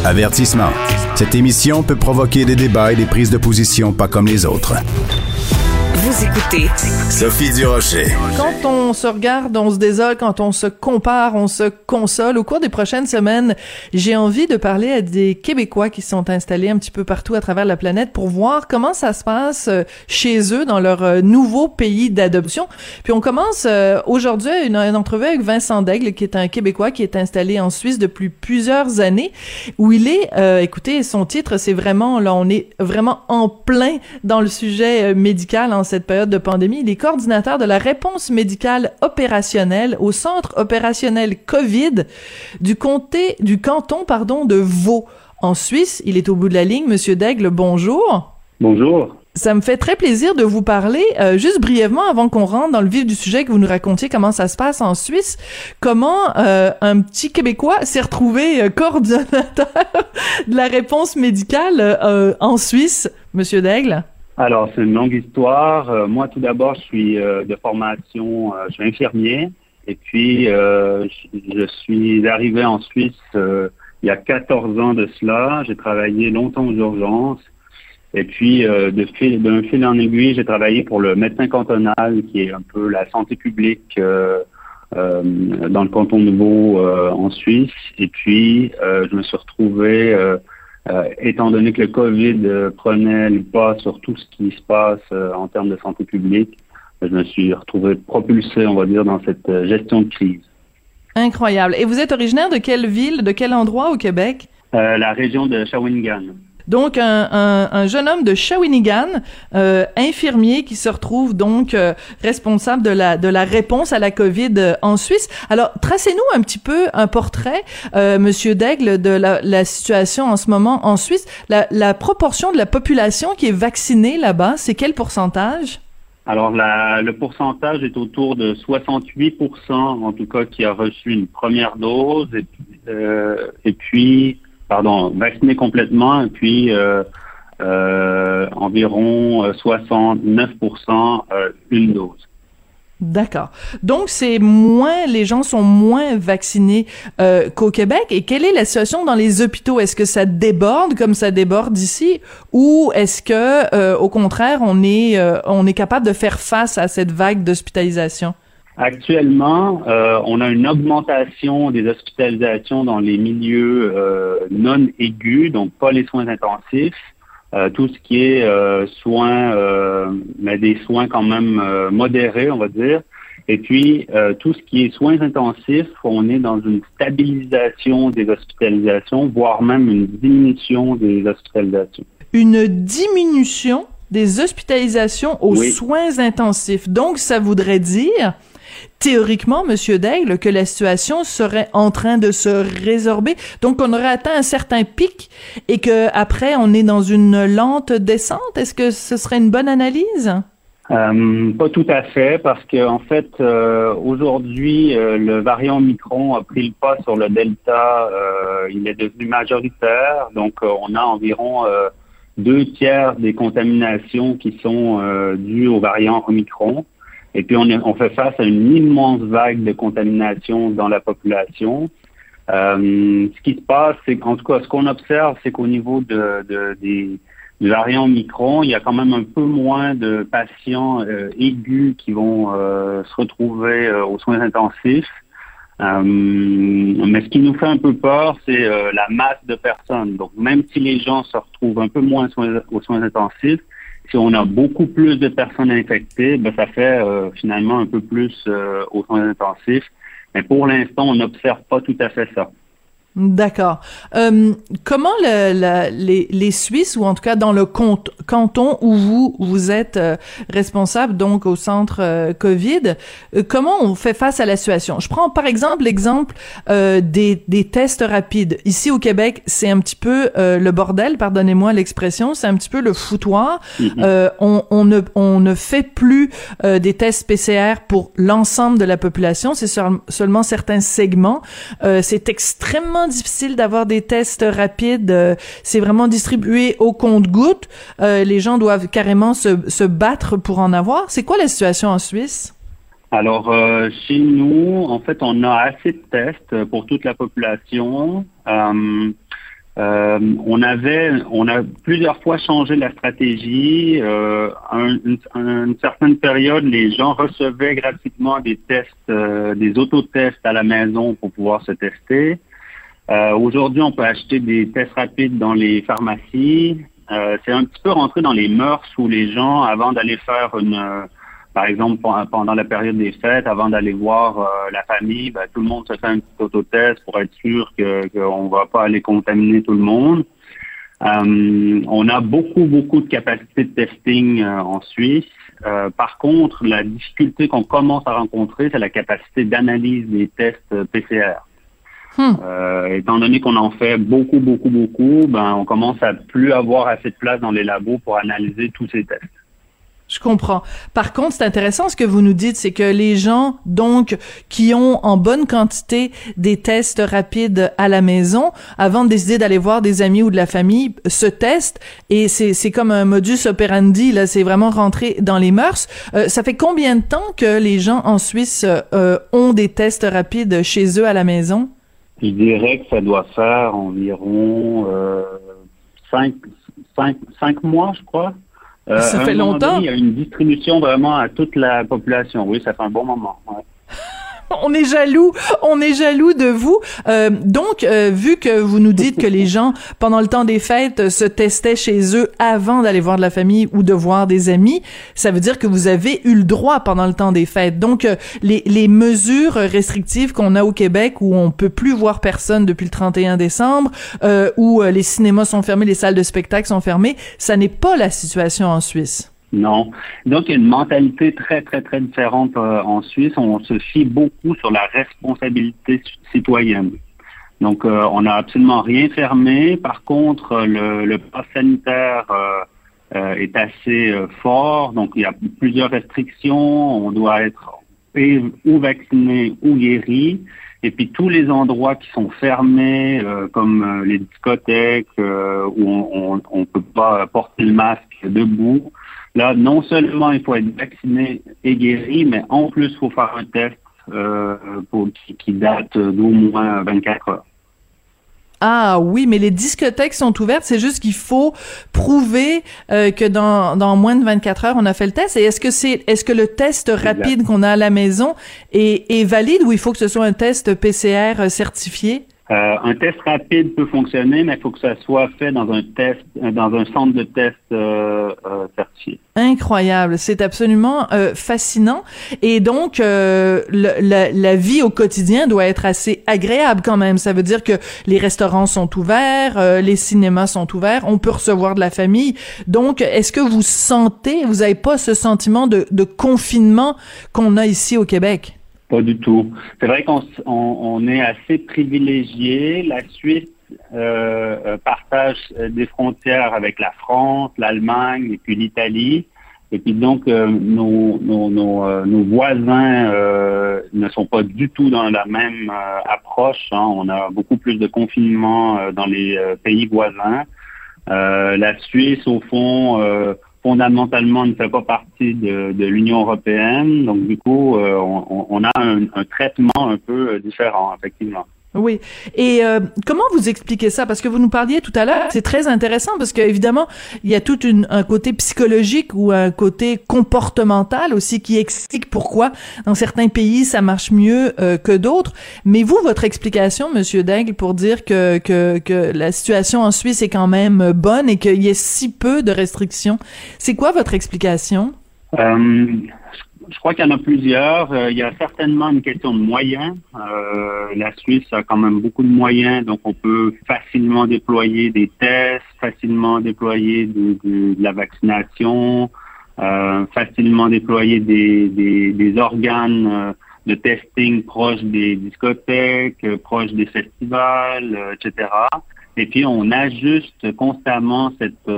Speaker 5: Avertissement. Cette émission peut provoquer des débats et des prises de position pas comme les autres.
Speaker 1: Écoutez
Speaker 5: Sophie Durocher.
Speaker 6: Quand on se regarde, on se désole, quand on se compare, on se console. Au cours des prochaines semaines, j'ai envie de parler à des Québécois qui sont installés un petit peu partout à travers la planète pour voir comment ça se passe euh, chez eux dans leur euh, nouveau pays d'adoption. Puis on commence euh, aujourd'hui une, une entrevue avec Vincent Daigle, qui est un Québécois qui est installé en Suisse depuis plusieurs années, où il est, écoutez, son titre, c'est vraiment, là, on est vraiment en plein dans le sujet médical en cette période de pandémie. Il est coordinateur de la réponse médicale opérationnelle au centre opérationnel COVID du comté, du canton, pardon, de Vaud. En Suisse, il est au bout de la ligne. Monsieur Daigle, bonjour.
Speaker 9: Bonjour.
Speaker 6: Ça me fait très plaisir de vous parler. Euh, juste brièvement, avant qu'on rentre dans le vif du sujet, que vous nous racontiez comment ça se passe en Suisse, comment euh, un petit Québécois s'est retrouvé euh, coordonnateur de la réponse médicale en Suisse, Monsieur Daigle?
Speaker 9: Alors, c'est une longue histoire. Euh, moi, tout d'abord, je suis euh, de formation, euh, je suis infirmier. Et puis, je, suis arrivé en Suisse il y a 14 ans de cela. J'ai travaillé longtemps aux urgences. Et puis, de fil, d'un fil en aiguille, j'ai travaillé pour le médecin cantonal, qui est un peu la santé publique dans le canton de Vaud en Suisse. Et puis, je me suis retrouvé euh, étant donné que le COVID euh, prenait le pas sur tout ce qui se passe euh, en termes de santé publique, je me suis retrouvé propulsé, on va dire, dans cette gestion de crise.
Speaker 6: Incroyable. Et vous êtes originaire de quelle ville, de quel endroit au Québec?
Speaker 9: la région de Shawinigan.
Speaker 6: Donc, un, jeune homme de Shawinigan, euh, infirmier, qui se retrouve donc euh, responsable de la, de la réponse à la COVID euh, en Suisse. Alors, tracez-nous un petit peu un portrait, Monsieur Daigle, de la, situation en ce moment en Suisse. La, la proportion de la population qui est vaccinée là-bas, c'est quel pourcentage?
Speaker 9: Alors, la, le pourcentage est autour de 68% en tout cas, qui a reçu une première dose. Et, et puis, pardon, vacciné complètement, et puis euh, euh, environ 69% euh, une dose.
Speaker 6: D'accord. Donc c'est moins, les gens sont moins vaccinés qu'au Québec. Et quelle est la situation dans les hôpitaux? Est-ce que ça déborde comme ça déborde ici, ou est-ce que, au contraire, on est, on est capable de faire face à cette vague d'hospitalisation?
Speaker 9: Actuellement, euh, on a une augmentation des hospitalisations dans les milieux euh, non aigus, donc pas les soins intensifs, euh, tout ce qui est soins, mais des soins quand même modérés, on va dire. Et puis, tout ce qui est soins intensifs, on est dans une stabilisation des hospitalisations, voire même une diminution des hospitalisations.
Speaker 6: Une diminution des hospitalisations aux soins intensifs. Donc, ça voudrait dire théoriquement, Monsieur Daigle, que la situation serait en train de se résorber. Donc, on aurait atteint un certain pic et que après, on est dans une lente descente. Est-ce que ce serait une bonne analyse?
Speaker 9: Euh, pas tout à fait, parce que en fait, euh, aujourd'hui, euh, le variant Omicron a pris le pas sur le Delta. il est devenu majoritaire, donc on a environ deux tiers des contaminations qui sont dues au variant Omicron. Et puis, on, on fait face à une immense vague de contamination dans la population. Euh, ce qui se passe, c'est qu'en tout cas, ce qu'on observe, c'est qu'au niveau de, de, des, du variant Micron, il y a quand même un peu moins de patients euh, aigus qui vont euh, se retrouver aux soins intensifs. mais ce qui nous fait un peu peur, c'est la masse de personnes. Donc, même si les gens se retrouvent un peu moins aux soins intensifs, si on a beaucoup plus de personnes infectées, ben, ça fait euh, finalement un peu plus euh, aux soins intensifs. Mais pour l'instant, on n'observe pas tout à fait ça.
Speaker 6: D'accord. Euh, comment le, les, les, Suisses, ou en tout cas dans le canton où vous vous êtes euh, responsable, donc au centre euh, COVID, euh, comment on fait face à la situation? Je prends par exemple l'exemple des, des tests rapides. Ici au Québec, c'est un petit peu le bordel, pardonnez-moi l'expression, c'est un petit peu le foutoir. Mm-hmm. On, on, ne, on ne fait plus des tests PCR pour l'ensemble de la population, c'est seulement certains segments. c'est extrêmement difficile d'avoir des tests rapides. Euh, c'est vraiment distribué au compte-gouttes. Euh, les gens doivent carrément se, battre pour en avoir. C'est quoi la situation en Suisse?
Speaker 9: Alors, euh, chez nous, en fait, on a assez de tests pour toute la population. Euh, on avait, on a plusieurs fois changé la stratégie. Euh, un, une, une, certaine période, les gens recevaient gratuitement des tests, euh, des autotests à la maison pour pouvoir se tester. Euh, Aujourd'hui, on peut acheter des tests rapides dans les pharmacies. Euh, c'est un petit peu rentré dans les mœurs où les gens, avant d'aller faire une par exemple, pendant la période des fêtes, avant d'aller voir euh, la famille, ben, tout le monde se fait un petit autotest pour être sûr qu'on ne va pas aller contaminer tout le monde. Euh, on a beaucoup, beaucoup de capacités de testing euh, en Suisse. par contre, la difficulté qu'on commence à rencontrer, c'est la capacité d'analyse des tests PCR. Hmm. étant donné qu'on en fait beaucoup, beaucoup, beaucoup, ben, on commence à plus avoir assez de place dans les labos pour analyser tous ces tests.
Speaker 6: Je comprends. Par contre, c'est intéressant ce que vous nous dites, c'est que les gens, donc, qui ont en bonne quantité des tests rapides à la maison, avant de décider d'aller voir des amis ou de la famille, se testent et c'est comme un modus operandi, là, c'est vraiment rentré dans les mœurs. Euh, ça fait combien de temps que les gens en Suisse euh, ont des tests rapides chez eux à la maison?
Speaker 9: Je dirais que ça doit faire environ euh, cinq, cinq, cinq mois, je crois.
Speaker 6: Euh, ça fait longtemps.
Speaker 9: il y a une distribution vraiment à toute la population. Oui, ça fait un bon moment.
Speaker 6: On est jaloux, on est jaloux de vous. Euh, donc, euh, vu que vous nous dites que les gens, pendant le temps des fêtes, se testaient chez eux avant d'aller voir de la famille ou de voir des amis, ça veut dire que vous avez eu le droit pendant le temps des fêtes. Donc, euh, les, les mesures restrictives qu'on a au Québec, où on peut plus voir personne depuis le 31 décembre, où les cinémas sont fermés, les salles de spectacle sont fermées, ça n'est pas la situation en Suisse.
Speaker 9: Non. Donc, il y a une mentalité très, très, très différente euh, en Suisse. On se fie beaucoup sur la responsabilité citoyenne. Donc, euh, on n'a absolument rien fermé. Par contre, le, le pass sanitaire euh, est assez fort. Donc, il y a plusieurs restrictions. On doit être ou vacciné ou guéri. Et puis tous les endroits qui sont fermés, comme les discothèques où on ne peut pas porter le masque debout, Là, non seulement il faut être vacciné et guéri, mais en plus, il faut faire un test euh, pour, qui, date d'au moins 24 heures.
Speaker 6: Ah oui, mais les discothèques sont ouvertes, c'est juste qu'il faut prouver euh, que dans, dans moins de 24 heures, on a fait le test. Et est-ce que c'est est-ce que le test rapide qu'on a à la maison est, est valide ou il faut que ce soit un test PCR certifié?
Speaker 9: Euh, un test rapide peut fonctionner, mais il faut que ça soit fait dans un test, euh, dans un centre de test euh, euh, certifié.
Speaker 6: Incroyable, c'est absolument fascinant. Et donc, le, la, la, vie au quotidien doit être assez agréable quand même. Ça veut dire que les restaurants sont ouverts, les cinémas sont ouverts, on peut recevoir de la famille. Donc, est-ce que vous sentez, vous n'avez pas ce sentiment de, de confinement qu'on a ici au Québec?
Speaker 9: Pas du tout. C'est vrai qu'on on, est assez privilégié. La Suisse euh, euh, partage euh, des frontières avec la France, l'Allemagne et puis l'Italie. Et puis donc, nos, nos, nos, voisins ne sont pas du tout dans la même approche. Hein. On a beaucoup plus de confinement dans les pays voisins. la Suisse, au fond, fondamentalement ne fait pas partie de, l'Union européenne. Donc, du coup, euh, on, a un, un, traitement un peu euh, différent, effectivement.
Speaker 6: Oui. Et euh, comment vous expliquez ça? Parce que vous nous parliez tout à l'heure, c'est très intéressant parce qu'évidemment, il y a tout une, un côté psychologique ou un côté comportemental aussi qui explique pourquoi dans certains pays ça marche mieux euh, que d'autres. Mais vous, votre explication, Monsieur Daigle, pour dire que, que, que la situation en Suisse est quand même bonne et qu'il y ait si peu de restrictions, c'est quoi votre explication?
Speaker 9: Euh, je crois qu'il y en a plusieurs. Euh, il y a certainement une question de moyens. Euh, la Suisse a quand même beaucoup de moyens, donc on peut facilement déployer des tests, facilement déployer de, la vaccination, euh, facilement déployer des, des, organes de testing proches des discothèques, proches des festivals, etc. Et puis on ajuste constamment cette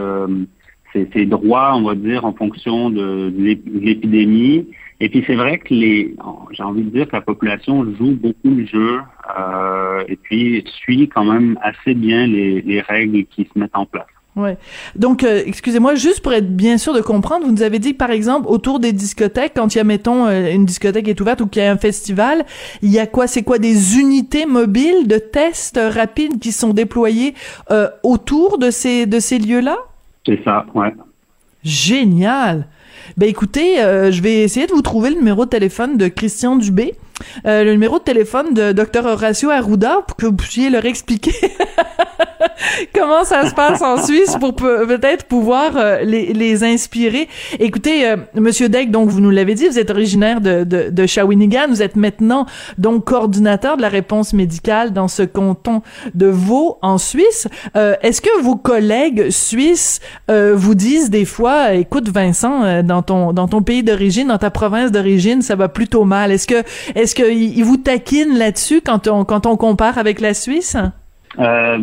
Speaker 9: ces, droits, on va dire, en fonction de, l'épidémie. Et puis c'est vrai que les, j'ai envie de dire que la population joue beaucoup le jeu euh, et puis suit quand même assez bien les, règles qui se mettent en place.
Speaker 6: Ouais. Donc, euh, excusez-moi, juste pour être bien sûr de comprendre, vous nous avez dit par exemple, autour des discothèques, quand il y a, mettons, euh, une discothèque est ouverte ou qu'il y a un festival, il y a quoi? C'est quoi? Des unités mobiles de tests rapides qui sont déployées euh, autour de ces, de ces lieux-là?
Speaker 9: C'est ça, ouais.
Speaker 6: Génial! Ben écoutez, je vais essayer de vous trouver le numéro de téléphone de Christian Dubé. Le numéro de téléphone de Dr Horacio Arruda pour que vous puissiez leur expliquer comment ça se passe en Suisse pour peut-être pouvoir euh, les, les, inspirer. Écoutez, euh, Monsieur Deck, donc vous nous l'avez dit, vous êtes originaire de, de, de, Shawinigan, vous êtes maintenant donc coordinateur de la réponse médicale dans ce canton de Vaud en Suisse. Euh, Est-ce que vos collègues suisses euh, vous disent des fois, écoute Vincent, dans ton dans ton pays d'origine, dans ta province d'origine, ça va plutôt mal. Est-ce que est-ce que ils vous taquinent là-dessus quand on quand on compare avec la Suisse?
Speaker 9: Euh,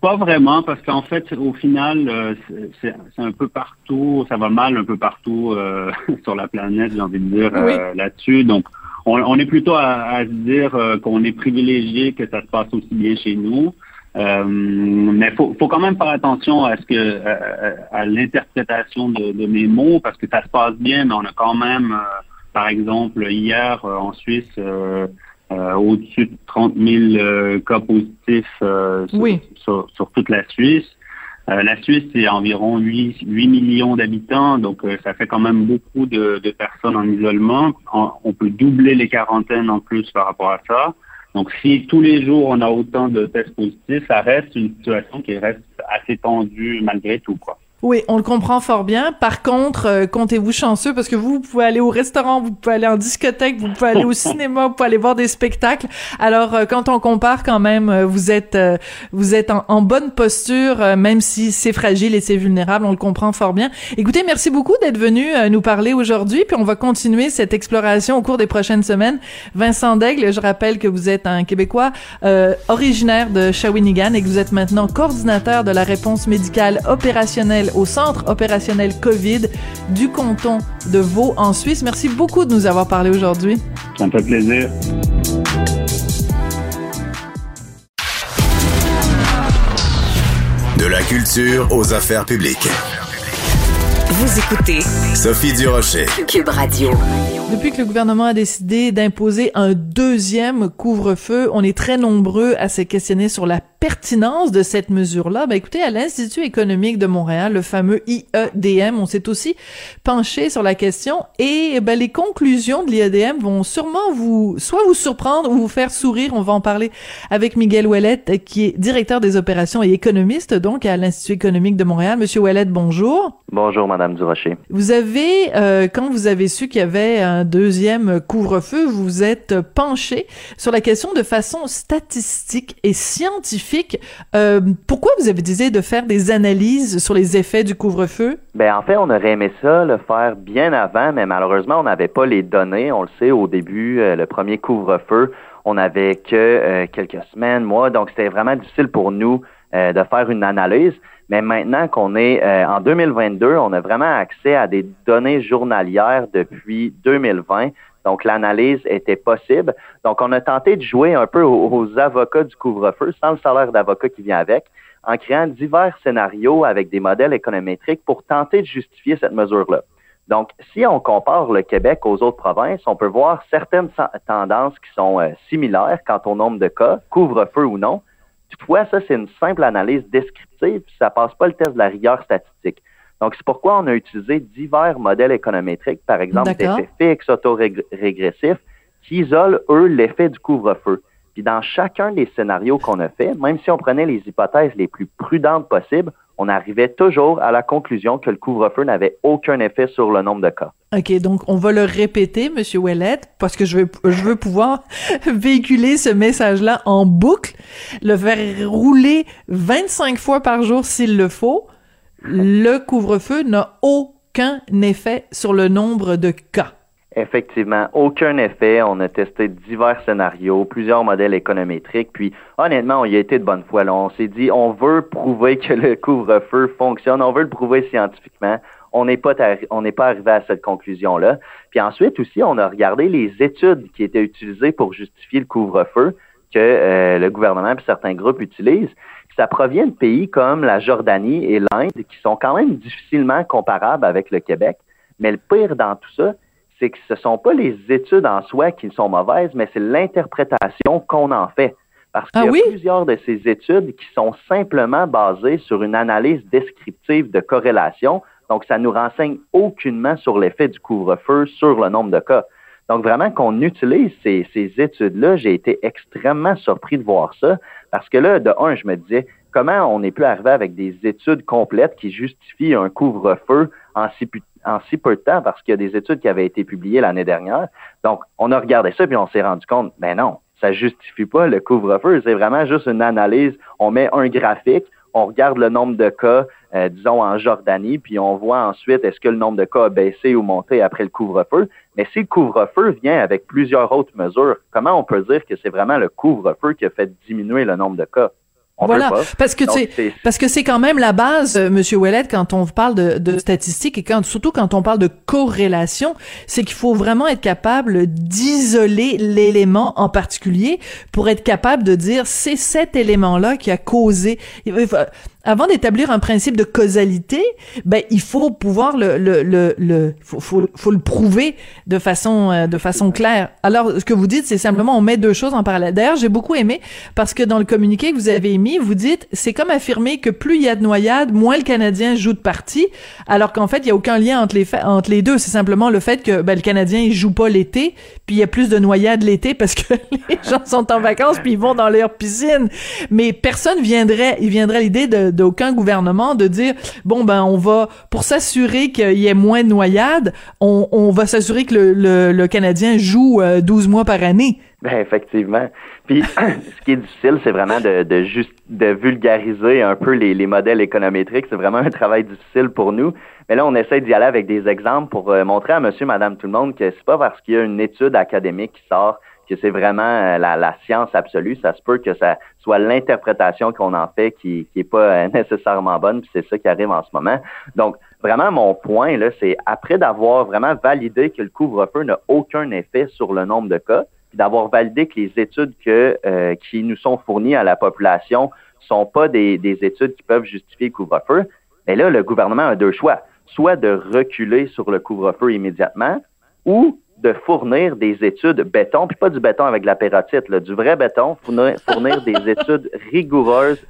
Speaker 9: pas vraiment, parce qu'en fait, au final, euh, c'est un peu partout, ça va mal un peu partout euh, sur la planète, j'ai envie de dire, là-dessus. Donc, on, est plutôt à, se dire qu'on est privilégié, que ça se passe aussi bien chez nous. mais faut, faut quand même faire attention à ce que à, l'interprétation de, de, mes mots, parce que ça se passe bien, mais on a quand même, par exemple, hier en Suisse euh, au-dessus de 30 000 euh, cas positifs euh, sur, sur, toute la Suisse. la Suisse, c'est environ 8, 8 millions d'habitants, donc ça fait quand même beaucoup de, de personnes en isolement. On, peut doubler les quarantaines en plus par rapport à ça. Donc, si tous les jours on a autant de tests positifs, ça reste une situation qui reste assez tendue malgré tout, quoi.
Speaker 6: Oui, on le comprend fort bien. Par contre, euh, comptez-vous chanceux parce que vous, vous pouvez aller au restaurant, vous pouvez aller en discothèque, vous pouvez aller au cinéma, vous pouvez aller voir des spectacles. Alors, euh, quand on compare quand même, euh, vous êtes vous êtes en, bonne posture, même si c'est fragile et c'est vulnérable. On le comprend fort bien. Écoutez, merci beaucoup d'être venu nous parler aujourd'hui. Puis on va continuer cette exploration au cours des prochaines semaines. Vincent Daigle, je rappelle que vous êtes un Québécois originaire de Shawinigan et que vous êtes maintenant coordinateur de la réponse médicale opérationnelle au Centre opérationnel COVID du canton de Vaud en Suisse. Merci beaucoup de nous avoir parlé aujourd'hui.
Speaker 9: Ça me fait plaisir.
Speaker 5: De la culture aux affaires publiques.
Speaker 1: Vous écoutez
Speaker 5: Sophie Durocher,
Speaker 1: Cube Radio.
Speaker 6: Depuis que le gouvernement a décidé d'imposer un deuxième couvre-feu, on est très nombreux à se questionner sur la pertinence de cette mesure-là? Ben écoutez, à l'Institut économique de Montréal, le fameux IEDM, on s'est aussi penché sur la question et ben, les conclusions de l'IEDM vont sûrement vous, soit vous surprendre ou vous faire sourire. On va en parler avec Miguel Ouellette, qui est directeur des opérations et économiste, donc à l'Institut économique de Montréal. Monsieur Ouellette, bonjour.
Speaker 10: Bonjour, Madame Durocher.
Speaker 6: Vous avez, euh, quand vous avez su qu'il y avait un deuxième couvre-feu, vous êtes penché sur la question de façon statistique et scientifique. Euh, pourquoi vous avez décidé de faire des analyses sur les effets du couvre-feu?
Speaker 10: Ben, en fait, on aurait aimé ça le faire bien avant, mais malheureusement, on n'avait pas les données. On le sait, au début, euh, le premier couvre-feu, on n'avait que euh, quelques semaines, mois, donc c'était vraiment difficile pour nous de faire une analyse. Mais maintenant qu'on est en 2022, on a vraiment accès à des données journalières depuis 2020. Donc, l'analyse était possible. Donc, on a tenté de jouer un peu aux, avocats du couvre-feu, sans le salaire d'avocat qui vient avec, en créant divers scénarios avec des modèles économétriques pour tenter de justifier cette mesure-là. Donc, si on compare le Québec aux autres provinces, on peut voir certaines tendances qui sont euh, similaires quant au nombre de cas, couvre-feu ou non, Toutefois, ça, c'est une simple analyse descriptive, puis ça passe pas le test de la rigueur statistique. Donc, c'est pourquoi on a utilisé divers modèles économétriques, par exemple des effets fixes autorégressifs, qui isolent, eux, l'effet du couvre-feu. Puis dans chacun des scénarios qu'on a fait, même si on prenait les hypothèses les plus prudentes possibles, on arrivait toujours à la conclusion que le couvre-feu n'avait aucun effet sur le nombre de cas.
Speaker 6: OK, donc on va le répéter, Monsieur Ouellette, parce que je veux, je veux pouvoir véhiculer ce message-là en boucle, le faire rouler 25 fois par jour s'il le faut. Le couvre-feu n'a aucun effet sur le nombre de cas.
Speaker 10: Effectivement, aucun effet. On a testé divers scénarios, plusieurs modèles économétriques, puis honnêtement, on y a été de bonne foi. On s'est dit, on veut prouver que le couvre-feu fonctionne, on veut le prouver scientifiquement. On n'est pas, on n'est pas arrivé à cette conclusion-là. Puis ensuite aussi, on a regardé les études qui étaient utilisées pour justifier le couvre-feu, que euh, le gouvernement et certains groupes utilisent, ça provient de pays comme la Jordanie et l'Inde, qui sont quand même difficilement comparables avec le Québec. Mais le pire dans tout ça, c'est que ce ne sont pas les études en soi qui sont mauvaises, mais c'est l'interprétation qu'on en fait. Parce qu'il
Speaker 6: Ah
Speaker 10: y a
Speaker 6: oui?
Speaker 10: plusieurs de ces études qui sont simplement basées sur une analyse descriptive de corrélation. Donc, ça nous renseigne aucunement sur l'effet du couvre-feu sur le nombre de cas. Donc, vraiment, qu'on utilise ces, ces études-là, j'ai été extrêmement surpris de voir ça. Parce que là, de un, je me disais, comment on est pu arriver avec des études complètes qui justifient un couvre-feu en si, peu de temps? Parce qu'il y a des études qui avaient été publiées l'année dernière? Donc, on a regardé ça puis on s'est rendu compte, ben non, ça justifie pas le couvre-feu. C'est vraiment juste une analyse. On met un graphique, on regarde le nombre de cas, euh, disons en Jordanie, puis on voit ensuite est-ce que le nombre de cas a baissé ou monté après le couvre-feu. Mais si le couvre-feu vient avec plusieurs autres mesures, comment on peut dire que c'est vraiment le couvre-feu qui a fait diminuer le nombre de cas? On
Speaker 6: voilà, parce que c'est- parce que c'est quand même la base, euh, Monsieur Ouellet, quand on parle de, de statistiques et quand surtout quand on parle de corrélation, c'est qu'il faut vraiment être capable d'isoler l'élément en particulier pour être capable de dire c'est cet élément-là qui a causé. Avant d'établir un principe de causalité, ben il faut pouvoir le le le, le faut, faut, faut le prouver de façon euh, de façon claire. Alors ce que vous dites, c'est simplement on met deux choses en parallèle. D'ailleurs, j'ai beaucoup aimé parce que dans le communiqué que vous avez émis, vous dites c'est comme affirmer que plus il y a de noyades, moins le Canadien joue de partie, alors qu'en fait il y a aucun lien entre les entre les deux. C'est simplement le fait que ben, le Canadien il joue pas l'été, puis il y a plus de noyades l'été parce que les gens sont en vacances puis ils vont dans leur piscine. Mais personne viendrait, il viendrait l'idée de d'aucun gouvernement de dire bon ben on va pour s'assurer qu'il y ait moins de noyades, on, on va s'assurer que le, le, Canadien joue euh, 12 mois par année.
Speaker 10: Ben, effectivement. Puis, ce qui est difficile, c'est vraiment de, de juste de vulgariser un peu les, les modèles économétriques. C'est vraiment un travail difficile pour nous. Mais là, on essaie d'y aller avec des exemples pour euh, montrer à monsieur, madame, tout le monde que c'est pas parce qu'il y a une étude académique qui sort que c'est vraiment euh, la, la science absolue. Ça se peut que ça soit l'interprétation qu'on en fait qui, qui est pas euh, nécessairement bonne, puis c'est ça qui arrive en ce moment. Donc, vraiment, mon point, là, c'est après d'avoir vraiment validé que le couvre-feu n'a aucun effet sur le nombre de cas, puis d'avoir validé que les études que, euh, qui nous sont fournies à la population sont pas des, des études qui peuvent justifier le couvre-feu, mais là, le gouvernement a deux choix. Soit de reculer sur le couvre-feu immédiatement ou de fournir des études béton, puis pas du béton avec de la pérotite, là, du vrai béton, fournir, fournir des études rigoureuses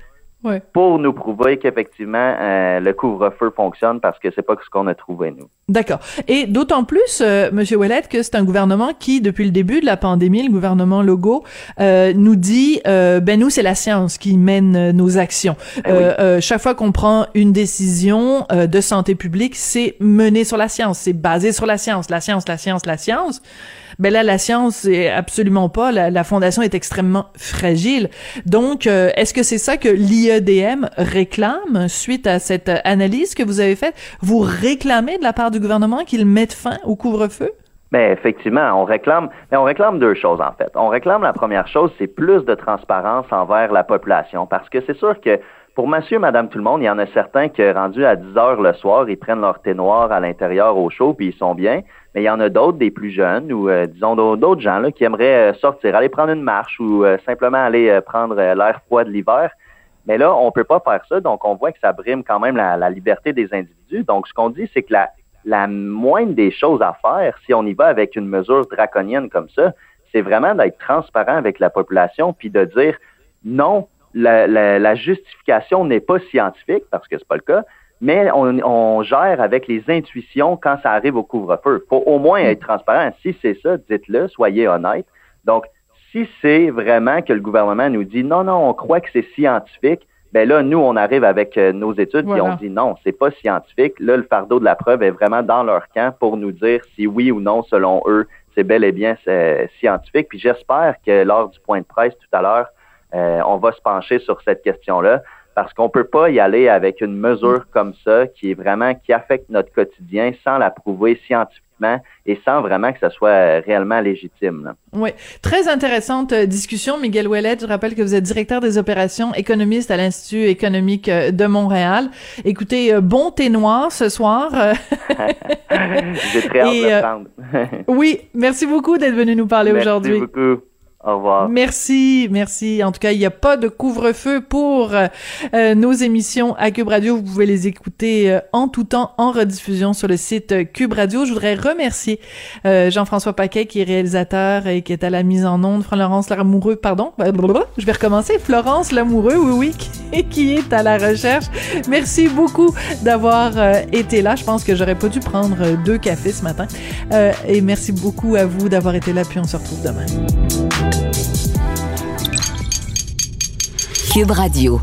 Speaker 6: Ouais.
Speaker 10: pour nous prouver qu'effectivement euh, le couvre-feu fonctionne parce que c'est pas ce qu'on a trouvé nous.
Speaker 6: D'accord. Et d'autant plus, euh, Monsieur Ouellet, que c'est un gouvernement qui, depuis le début de la pandémie, le gouvernement Legault, euh, nous dit, euh, ben nous, c'est la science qui mène euh, nos actions. Euh, euh, chaque fois qu'on prend une décision euh, de santé publique, c'est mené sur la science, c'est basé sur la science, la science, la science, la science. Ben là, la science, c'est absolument pas. La, la fondation est extrêmement fragile. Donc, euh, est-ce que c'est ça que l'IEDM réclame suite à cette analyse que vous avez faite? Vous réclamez de la part du gouvernement qu'il mette fin au couvre-feu?
Speaker 10: Mais effectivement, on réclame, mais on réclame deux choses en fait. On réclame la première chose, c'est plus de transparence envers la population, parce que c'est sûr que pour monsieur, madame, tout le monde, il y en a certains qui, rendus à 10 heures le soir, ils prennent leur thé noir à l'intérieur au chaud, puis ils sont bien. Mais il y en a d'autres, des plus jeunes, ou euh, disons d'au- d'autres gens là, qui aimeraient euh, sortir, aller prendre une marche ou euh, simplement aller prendre l'air froid de l'hiver. Mais là, on peut pas faire ça, donc on voit que ça brime quand même la liberté des individus. Donc, ce qu'on dit, c'est que la, la moindre des choses à faire, si on y va avec une mesure draconienne comme ça, c'est vraiment d'être transparent avec la population, puis de dire non, la, la- la justification n'est pas scientifique, parce que c'est pas le cas, mais on, on gère avec les intuitions quand ça arrive au couvre-feu. faut au moins être transparent. Si c'est ça, dites-le, soyez honnête. Donc, si c'est vraiment que le gouvernement nous dit non, non, on croit que c'est scientifique, ben là, nous, on arrive avec euh, nos études et on dit non, c'est pas scientifique. Là, le fardeau de la preuve est vraiment dans leur camp pour nous dire si oui ou non, selon eux, c'est bel et bien c'est scientifique. Puis j'espère que lors du point de presse tout à l'heure, euh, on va se pencher sur cette question-là parce qu'on peut pas y aller avec une mesure comme ça qui est vraiment qui affecte notre quotidien sans la prouver scientifiquement et sans vraiment que ça soit euh, réellement légitime. là.
Speaker 6: Oui, très intéressante euh, discussion, Miguel Ouellet. Je rappelle que vous êtes directeur des opérations économiste à l'Institut économique euh, de Montréal. Écoutez, bon thé noir ce soir.
Speaker 10: J'ai très hâte de
Speaker 6: euh, oui, merci beaucoup d'être venu nous parler
Speaker 10: Merci
Speaker 6: aujourd'hui.
Speaker 10: beaucoup. Au revoir.
Speaker 6: Merci, merci. En tout cas, il n'y a pas de couvre-feu pour euh, euh, nos émissions à Cube Radio. Vous pouvez les écouter euh, en tout temps en rediffusion sur le site Cube Radio. Je voudrais remercier Jean-François Paquet qui est réalisateur et qui est à la mise en onde. Florence Lamoureux, pardon. Je vais recommencer. Florence Lamoureux, oui, oui, qui est à la recherche. Merci beaucoup d'avoir été là. Je pense que j'aurais pas dû prendre deux cafés ce matin. et merci beaucoup à vous d'avoir été là. Puis on se retrouve demain.
Speaker 1: Cube Radio.